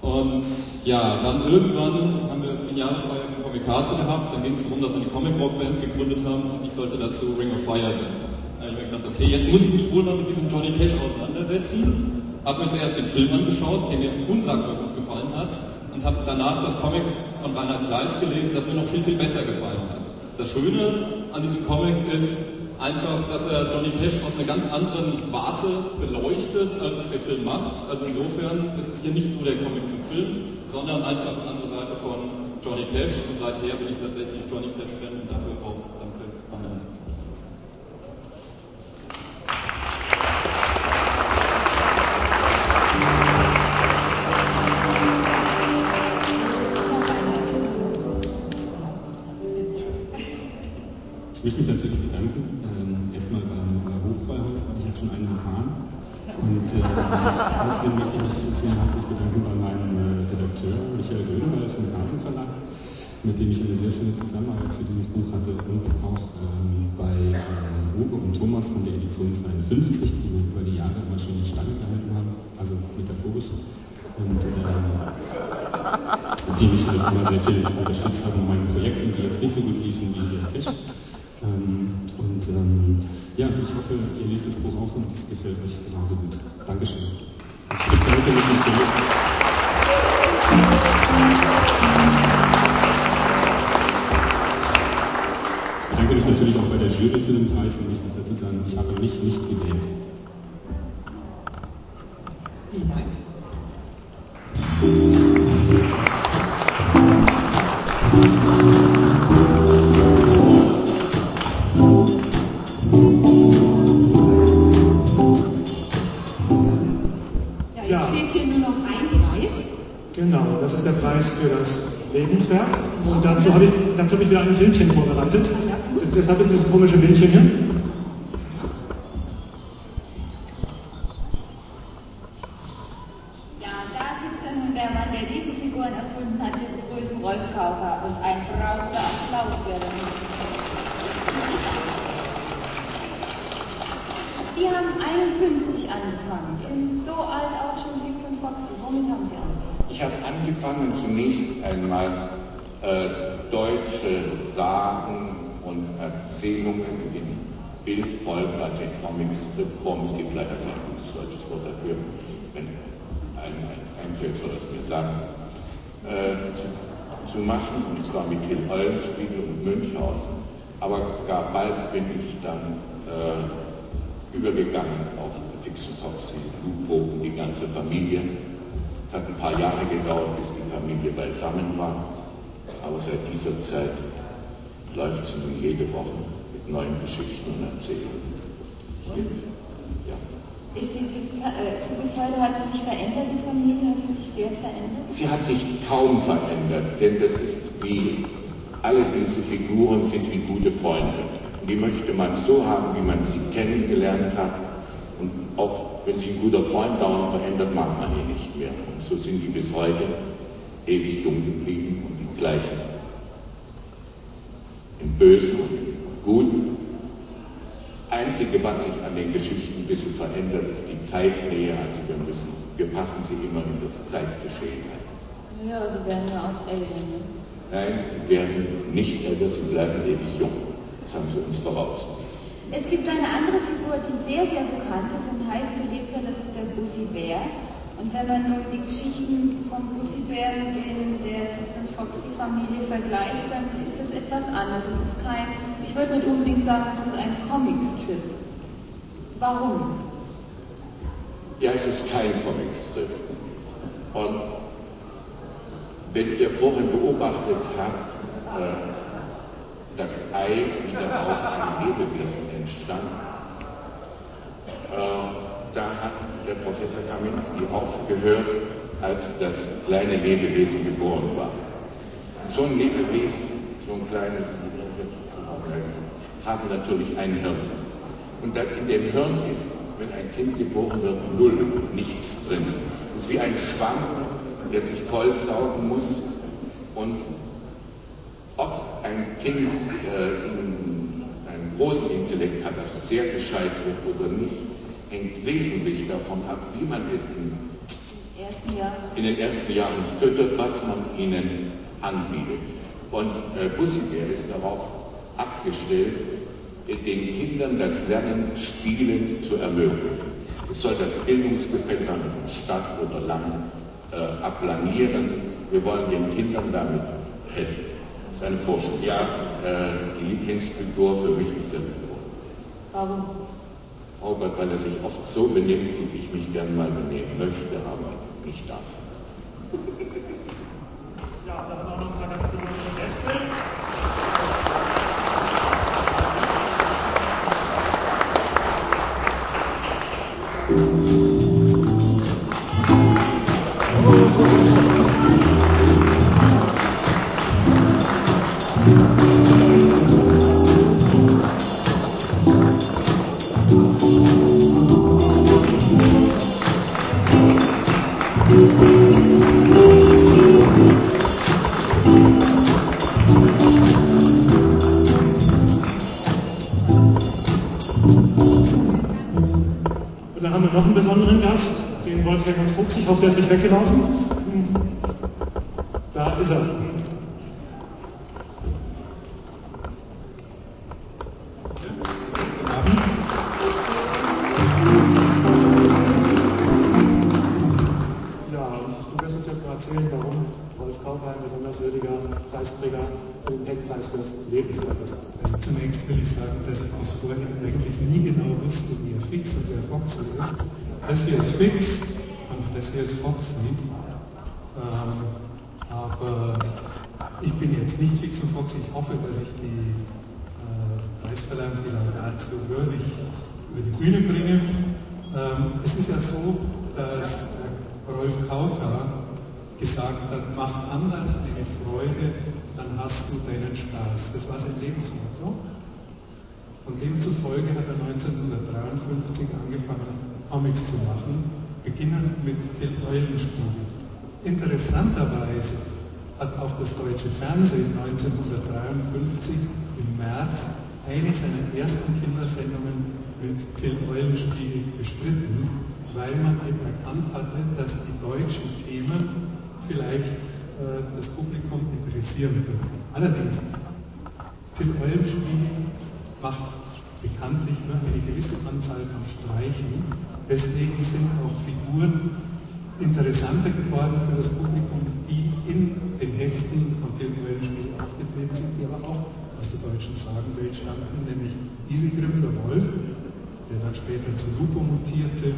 Und ja, dann irgendwann haben wir zehn Jahresfeier von Comikaze gehabt. Dann ging es darum, dass wir eine Comic-Rock-Band gegründet haben und ich sollte dazu Ring of Fire singen. Da habe ich mir gedacht, okay, jetzt muss ich mich wohl mal mit diesem Johnny Cash auseinandersetzen. Habe mir zuerst den Film angeschaut, der mir unsagbar gut gefallen hat und habe danach das Comic von Reinhard Kleist gelesen, das mir noch viel, viel besser gefallen hat. Das Schöne an diesem Comic ist einfach, dass er Johnny Cash aus einer ganz anderen Warte beleuchtet, als es der Film macht. Also insofern ist es hier nicht so der Comic zum Film, sondern einfach eine andere Seite von Johnny Cash. Und seither bin ich tatsächlich Johnny Cash-Fan und dafür auch danke. Amen. Ich möchte mich natürlich bedanken. Ähm, erstmal beim äh, Hofbräuhaus. Ich habe schon einen Vulkan. Und äh, außerdem möchte ich mich sehr herzlich bedanken bei meinem äh, Redakteur Michael Grönewald vom Carlsen Verlag, mit dem ich eine sehr schöne Zusammenarbeit für dieses Buch hatte. Und auch ähm, bei äh, Uwe und Thomas von der Edition 52, die mir über die Jahre immer schon die Stange gehalten haben, also metaphorisch. Und ähm, die mich halt immer sehr viel unterstützt haben in meinen Projekten, die jetzt nicht so gut liefen wie der Cash. Ähm, und ähm, ja, ich hoffe, ihr lest das Buch auch und es gefällt euch genauso gut. Dankeschön. Ich bedanke mich natürlich. Ich bedanke mich natürlich auch bei der Jury zu dem Preis und ich muss dazu sagen, ich habe mich nicht gewählt. Vielen Dank. Für das Lebenswerk. Und dazu habe ich, dazu habe ich wieder ein Filmchen vorbereitet. Deshalb ist dieses komische Bildchen hier. Ja, da sitzt ja nun der Mann, der diese Figuren erfunden hat. Wir begrüßen Rolf Kauka und ein brauchender Applaus wäre Die haben 51 angefangen, sind so alt auch schon Fix und Foxy. Womit haben sie angefangen? Ich habe angefangen zunächst einmal äh, deutsche Sagen und Erzählungen in bildvoll als in Comicstrip-Form. Es gibt leider kein gutes deutsches Wort dafür. Wenn einem eins einfällt, soll es mir sagen. Äh, zu, zu, machen, und zwar mit Till Eulenspiegel und Münchhausen. Aber gar bald bin ich dann äh, übergegangen auf Fix und Foxy, Lupo und die ganze Familie. Es hat ein paar Jahre gedauert, bis die Familie beisammen war. Aber seit dieser Zeit läuft sie nun jede Woche mit neuen Geschichten und Erzählungen. Ja. Ist sie bis, äh, bis heute hat sie sich verändert, die Familie? Hat sie sich sehr verändert? Sie hat sich kaum verändert, denn das ist wie alle diese Figuren sind wie gute Freunde. Und die möchte man so haben, wie man sie kennengelernt hat. Und auch wenn sich ein guter Freund dauernd verändert, mag man ihn nicht mehr. Und so sind die bis heute ewig jung geblieben und die gleichen im Bösen und im Guten. Das Einzige, was sich an den Geschichten ein bisschen verändert, ist die Zeitnähe. Also wir müssen, wir passen sie immer in das Zeitgeschehen ein. Ja, sie werden ja auch älter. Ne? Nein, sie werden nicht älter, sie bleiben ewig jung. Das haben sie uns voraus. Es gibt eine andere Figur, die sehr, sehr bekannt ist und heiß gelebt hat, das ist der Bussi Bär. Und wenn man nun die Geschichten von Bussi Bär mit denen der Fix und Foxy Familie vergleicht, dann ist das etwas anders. Es ist kein, ich würde nicht unbedingt sagen, es ist ein Comicstrip. Warum? Ja, es ist kein Comicstrip. Und wenn ihr vorhin beobachtet habt, äh, das Ei wieder aus einem Lebewesen entstand, äh, da hat der Professor Kaminski aufgehört, als das kleine Lebewesen geboren war. So ein Lebewesen, so ein kleines, haben natürlich ein Hirn. Und dann in dem Hirn ist, wenn ein Kind geboren wird, null, nichts drin. Das ist wie ein Schwamm, der sich vollsaugen muss. Und ein Kind äh, einen großen Intellekt hat, also sehr gescheit wird oder nicht, hängt wesentlich davon ab, wie man es in, in den ersten Jahren füttert, was man ihnen anbietet. Und äh, Bussiger ist darauf abgestellt, den Kindern das Lernen spielend zu ermöglichen. Es soll das Bildungsgefälle von Stadt oder Land äh, aplanieren. Wir wollen den Kindern damit helfen. Ist eine Forschung. Ja, äh, die Lieblingsfigur für mich ist der Figur. Warum? Oh Gott, weil er sich oft so benimmt, wie ich mich gern mal benehmen möchte, aber nicht darf. Ja, dann auch noch ein paar ganz besondere Gäste. Und dann haben wir noch einen besonderen Gast, den Wolfgang Fuchs. Ich hoffe, der ist nicht weggelaufen. Da ist er. Foxy ist. Das hier ist Fix und das hier ist Foxy. Ähm, aber ich bin jetzt nicht Fix und Foxy. Ich hoffe, dass ich die äh, Preisverleihung, die Laudatio würdig über die Bühne bringe. Ähm, es ist ja so, dass Rolf Kauka gesagt hat, mach anderen eine Freude, dann hast du deinen Spaß. Das war sein Lebensmotto. Und demzufolge hat er 1953 angefangen, Comics zu machen, beginnend mit Till Eulenspiegel. Interessanterweise hat auch das deutsche Fernsehen 1953 im März eine seiner ersten Kindersendungen mit Till Eulenspiegel bestritten, weil man eben erkannt hatte, dass die deutschen Themen vielleicht äh, das Publikum interessieren können. Allerdings, Till Eulenspiegel macht bekanntlich nur eine gewisse Anzahl von Streichen. Deswegen sind auch Figuren interessanter geworden für das Publikum, die in den Heften von dem Eulenspiel aufgetreten sind, die aber auch aus der deutschen Sagenwelt stammten, nämlich Isigrim, der Wolf, der dann später zu Lupo mutierte,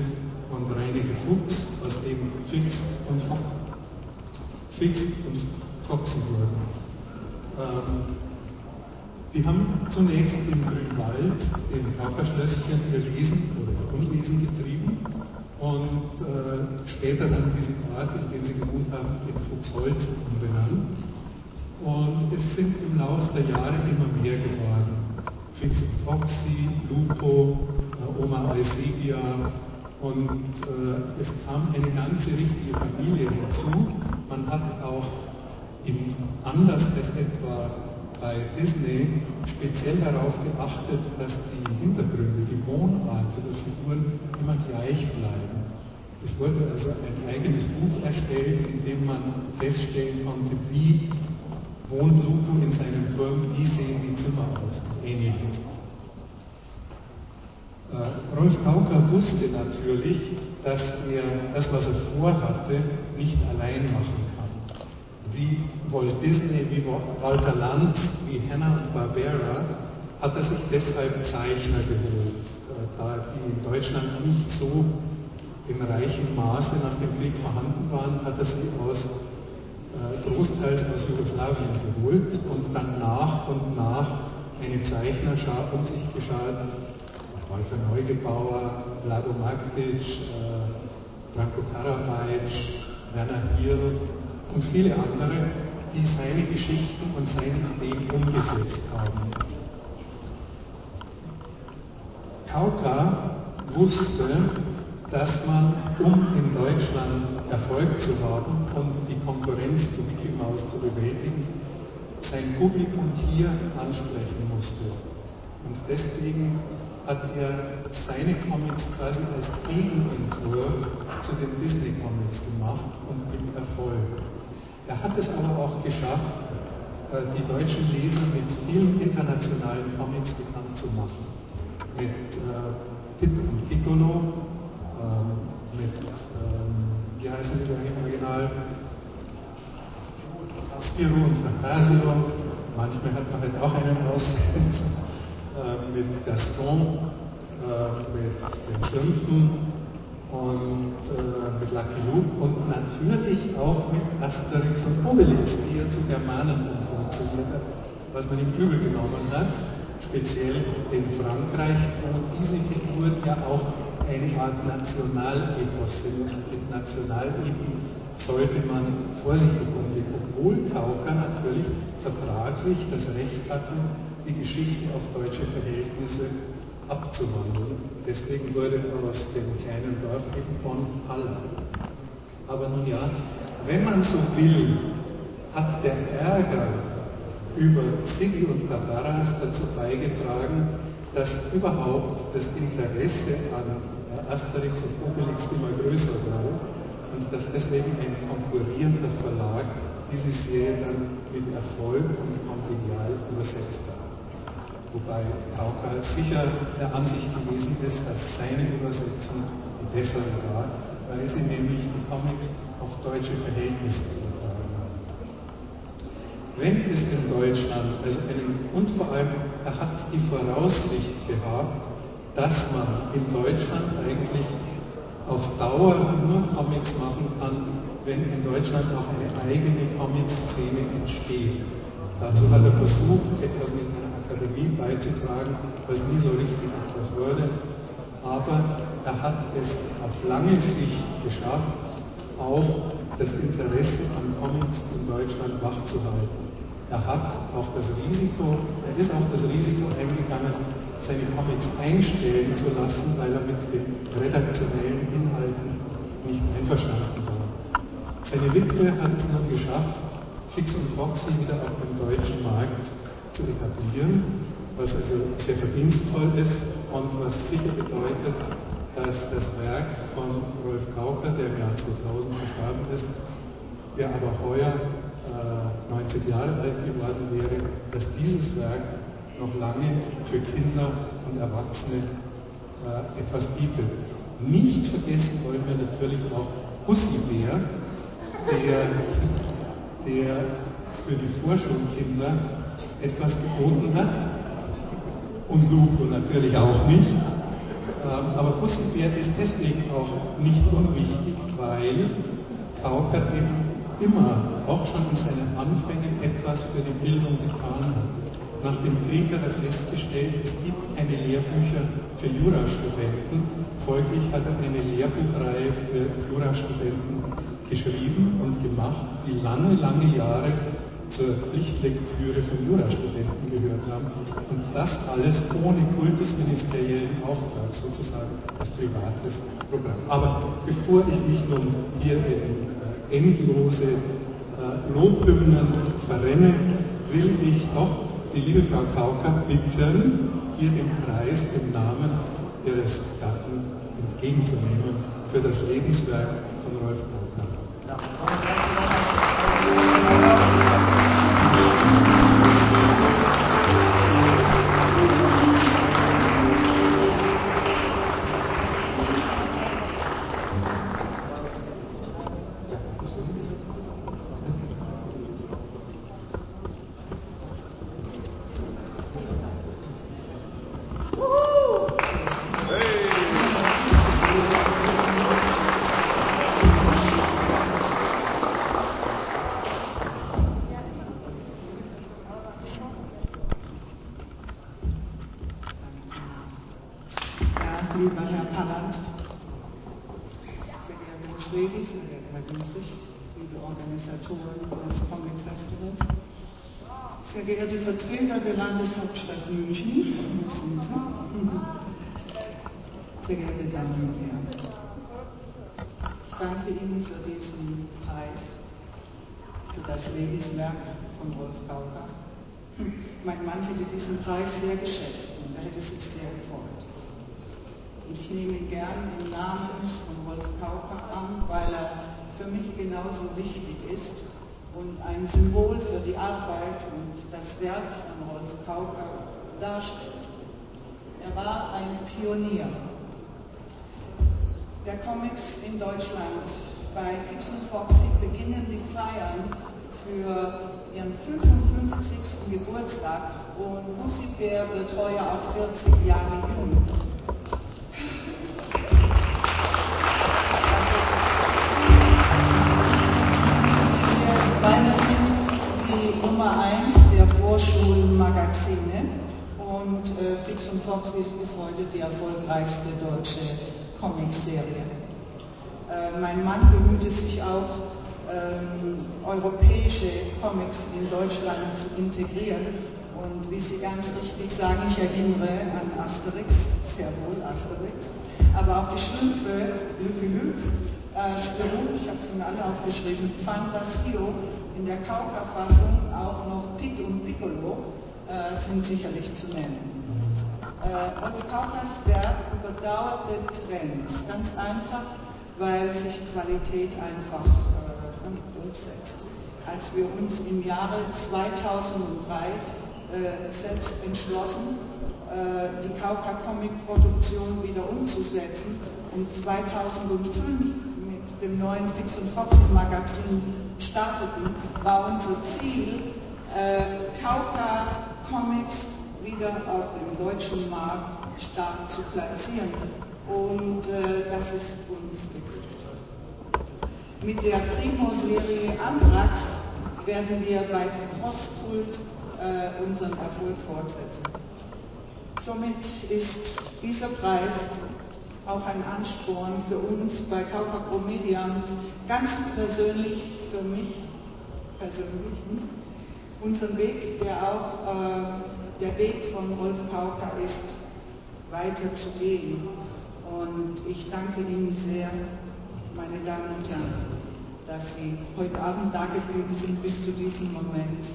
und Reineke Fuchs, aus dem Fix und, Fo Fix und Foxy wurden. Ähm, die haben zunächst im Grünwald, im Kaukerschlösschen, ihr Lesen oder ihr Unwesen getrieben und äh, später dann diesen Ort, in dem sie gewohnt haben, in Fuchsholz umbenannt. Und es sind im Laufe der Jahre immer mehr geworden. Fix und Foxy, Lupo, äh, Oma Alsebia und äh, es kam eine ganze richtige Familie hinzu. Man hat auch im, anders als etwa bei Disney speziell darauf geachtet, dass die Hintergründe, die Wohnarten der Figuren immer gleich bleiben. Es wurde also ein eigenes Buch erstellt, in dem man feststellen konnte, wie wohnt Lupo in seinem Turm, wie sehen die Zimmer aus und ähnliches. Äh, Rolf Kauker wusste natürlich, dass er das, was er vorhatte, nicht allein machen kann. Wie Walt Disney, wie Walter Lanz, wie Hanna-Barbera hat er sich deshalb Zeichner geholt, äh, da die in Deutschland nicht so in reichem Maße nach dem Krieg vorhanden waren, hat er sie aus äh, großteils aus Jugoslawien geholt und dann nach und nach eine Zeichnerschar um sich geschart, Walter Neugebauer, Vlado Magdic, äh, Branko Karabajic, Werner Hirl und viele andere, die seine Geschichten und seine Ideen umgesetzt haben. Kauka wusste, dass man, um in Deutschland Erfolg zu haben und die Konkurrenz zu Mickey Mouse zu bewältigen, sein Publikum hier ansprechen musste. Und deswegen hat er seine Comics quasi als Gegenentwurf zu den Disney-Comics gemacht und mit Erfolg. Er hat es aber auch geschafft, äh, die deutschen Leser mit vielen internationalen Comics bekannt zu machen. Mit äh, Pit und Piccolo, ähm, mit, ähm, wie heißen die da im Original? Spiro und Fantasio. Manchmal hat man halt auch einen Aussetzer. Äh, mit Gaston, äh, mit den Schlümpfen und äh, mit Lucky Luke und natürlich auch mit Asterix und Obelix, die ja zu Germanen umfunktioniert hat, was man ihm übel genommen hat, speziell in Frankreich, wo diese Figuren ja auch eine Art Nationalepos sind. Mit Nationalepen sollte man vorsichtig umgehen, obwohl Kauka natürlich vertraglich das Recht hatte, die Geschichte auf deutsche Verhältnisse abzuwandeln. Deswegen wurde aus dem kleinen Dorf eben von Halle. Aber nun ja, wenn man so will, hat der Ärger über Siggi und Barbaras dazu beigetragen, dass überhaupt das Interesse an Asterix und Obelix immer größer wurde und dass deswegen ein konkurrierender Verlag diese Serie dann mit Erfolg und Convivial übersetzt hat wobei Taucher sicher der Ansicht gewesen ist, dass seine Übersetzung die bessere war, weil sie nämlich die Comics auf deutsche Verhältnisse übertragen hat. Wenn es in Deutschland, also einen, und vor allem, er hat die Voraussicht gehabt, dass man in Deutschland eigentlich auf Dauer nur Comics machen kann, wenn in Deutschland auch eine eigene Comic-Szene entsteht. Dazu hat er versucht, etwas mit Akademie beizutragen, was nie so richtig etwas wurde. Aber er hat es auf lange Sicht geschafft, auch das Interesse an Comics in Deutschland wachzuhalten. Er hat auch das Risiko, er ist auch das Risiko eingegangen, seine Comics einstellen zu lassen, weil er mit den redaktionellen Inhalten nicht einverstanden war. Seine Witwe hat es nun geschafft, Fix und Foxy wieder auf dem deutschen Markt zu etablieren, was also sehr verdienstvoll ist und was sicher bedeutet, dass das Werk von Rolf Kauker, der im Jahr 2000 verstorben ist, der aber heuer äh, 90 Jahre alt geworden wäre, dass dieses Werk noch lange für Kinder und Erwachsene äh, etwas bietet. Nicht vergessen wollen wir natürlich auch Bussi Bär, der, der für die Vorschulkinder etwas geboten hat. Und Lupo natürlich auch nicht. Ähm, aber Bussenbär ist deswegen auch nicht unwichtig, weil Kauker eben immer, auch schon in seinen Anfängen, etwas für die Bildung getan hat. Nach dem Krieg hat er festgestellt, es gibt keine Lehrbücher für Jurastudenten. Folglich hat er eine Lehrbuchreihe für Jurastudenten geschrieben und gemacht, die lange, lange Jahre zur Pflichtlektüre von Jurastudenten gehört haben. Und das alles ohne kultusministeriellen Auftrag, sozusagen als privates Programm. Aber bevor ich mich nun hier in äh, endlose äh, Lobhymnen verrenne, will ich doch die liebe Frau Kauker bitten, hier den Preis im Namen ihres Gatten entgegenzunehmen für das Lebenswerk von Rolf Kauka. lieber Preis sehr geschätzt und er hätte sich sehr gefreut. Und ich nehme gern im Namen von Rolf Kauka an, weil er für mich genauso wichtig ist und ein Symbol für die Arbeit und das Werk von Rolf Kauka darstellt. Er war ein Pionier der Comics in Deutschland. Bei Fix und Foxy beginnen die Feiern für ihren 55. Geburtstag und Lucy Bär wird heuer auch 40 Jahre jung. die Nummer 1 der Vorschulmagazine und äh, Fix und Foxy ist bis heute die erfolgreichste deutsche Comicserie. Äh, mein Mann bemühte sich auch, ähm, europäische Comics in Deutschland zu integrieren. Und wie Sie ganz richtig sagen, ich erinnere an Asterix, sehr wohl Asterix, aber auch die Schlümpfe, Lucky Luke, äh, Spirou, ich habe sie mir alle aufgeschrieben, Fantasio, in der Kauka-Fassung auch noch Pit und Piccolo äh, sind sicherlich zu nennen. Äh, Rolf Kaukas Werk überdauerte Trends, ganz einfach, weil sich Qualität einfach äh, durchsetzt. Als wir uns im Jahre 2003 äh, selbst entschlossen, äh, die Kauka-Comic-Produktion wieder umzusetzen und 2005 mit dem neuen Fix und Foxy Magazin starteten, war unser Ziel, äh, Kauka Comics wieder auf dem deutschen Markt stark zu platzieren. Und äh, das ist uns geglückt. Mit der Primo-Serie Andrax werden wir bei Postkult äh, unseren Erfolg fortsetzen. Somit ist dieser Preis auch ein Ansporn für uns bei Kauka Pro Media und ganz persönlich für mich persönlich hm, unseren Weg, der auch äh, der Weg von Rolf Kauka ist, weiter zu gehen. Und ich danke Ihnen sehr, meine Damen und Herren, dass Sie heute Abend da geblieben sind bis zu diesem Moment.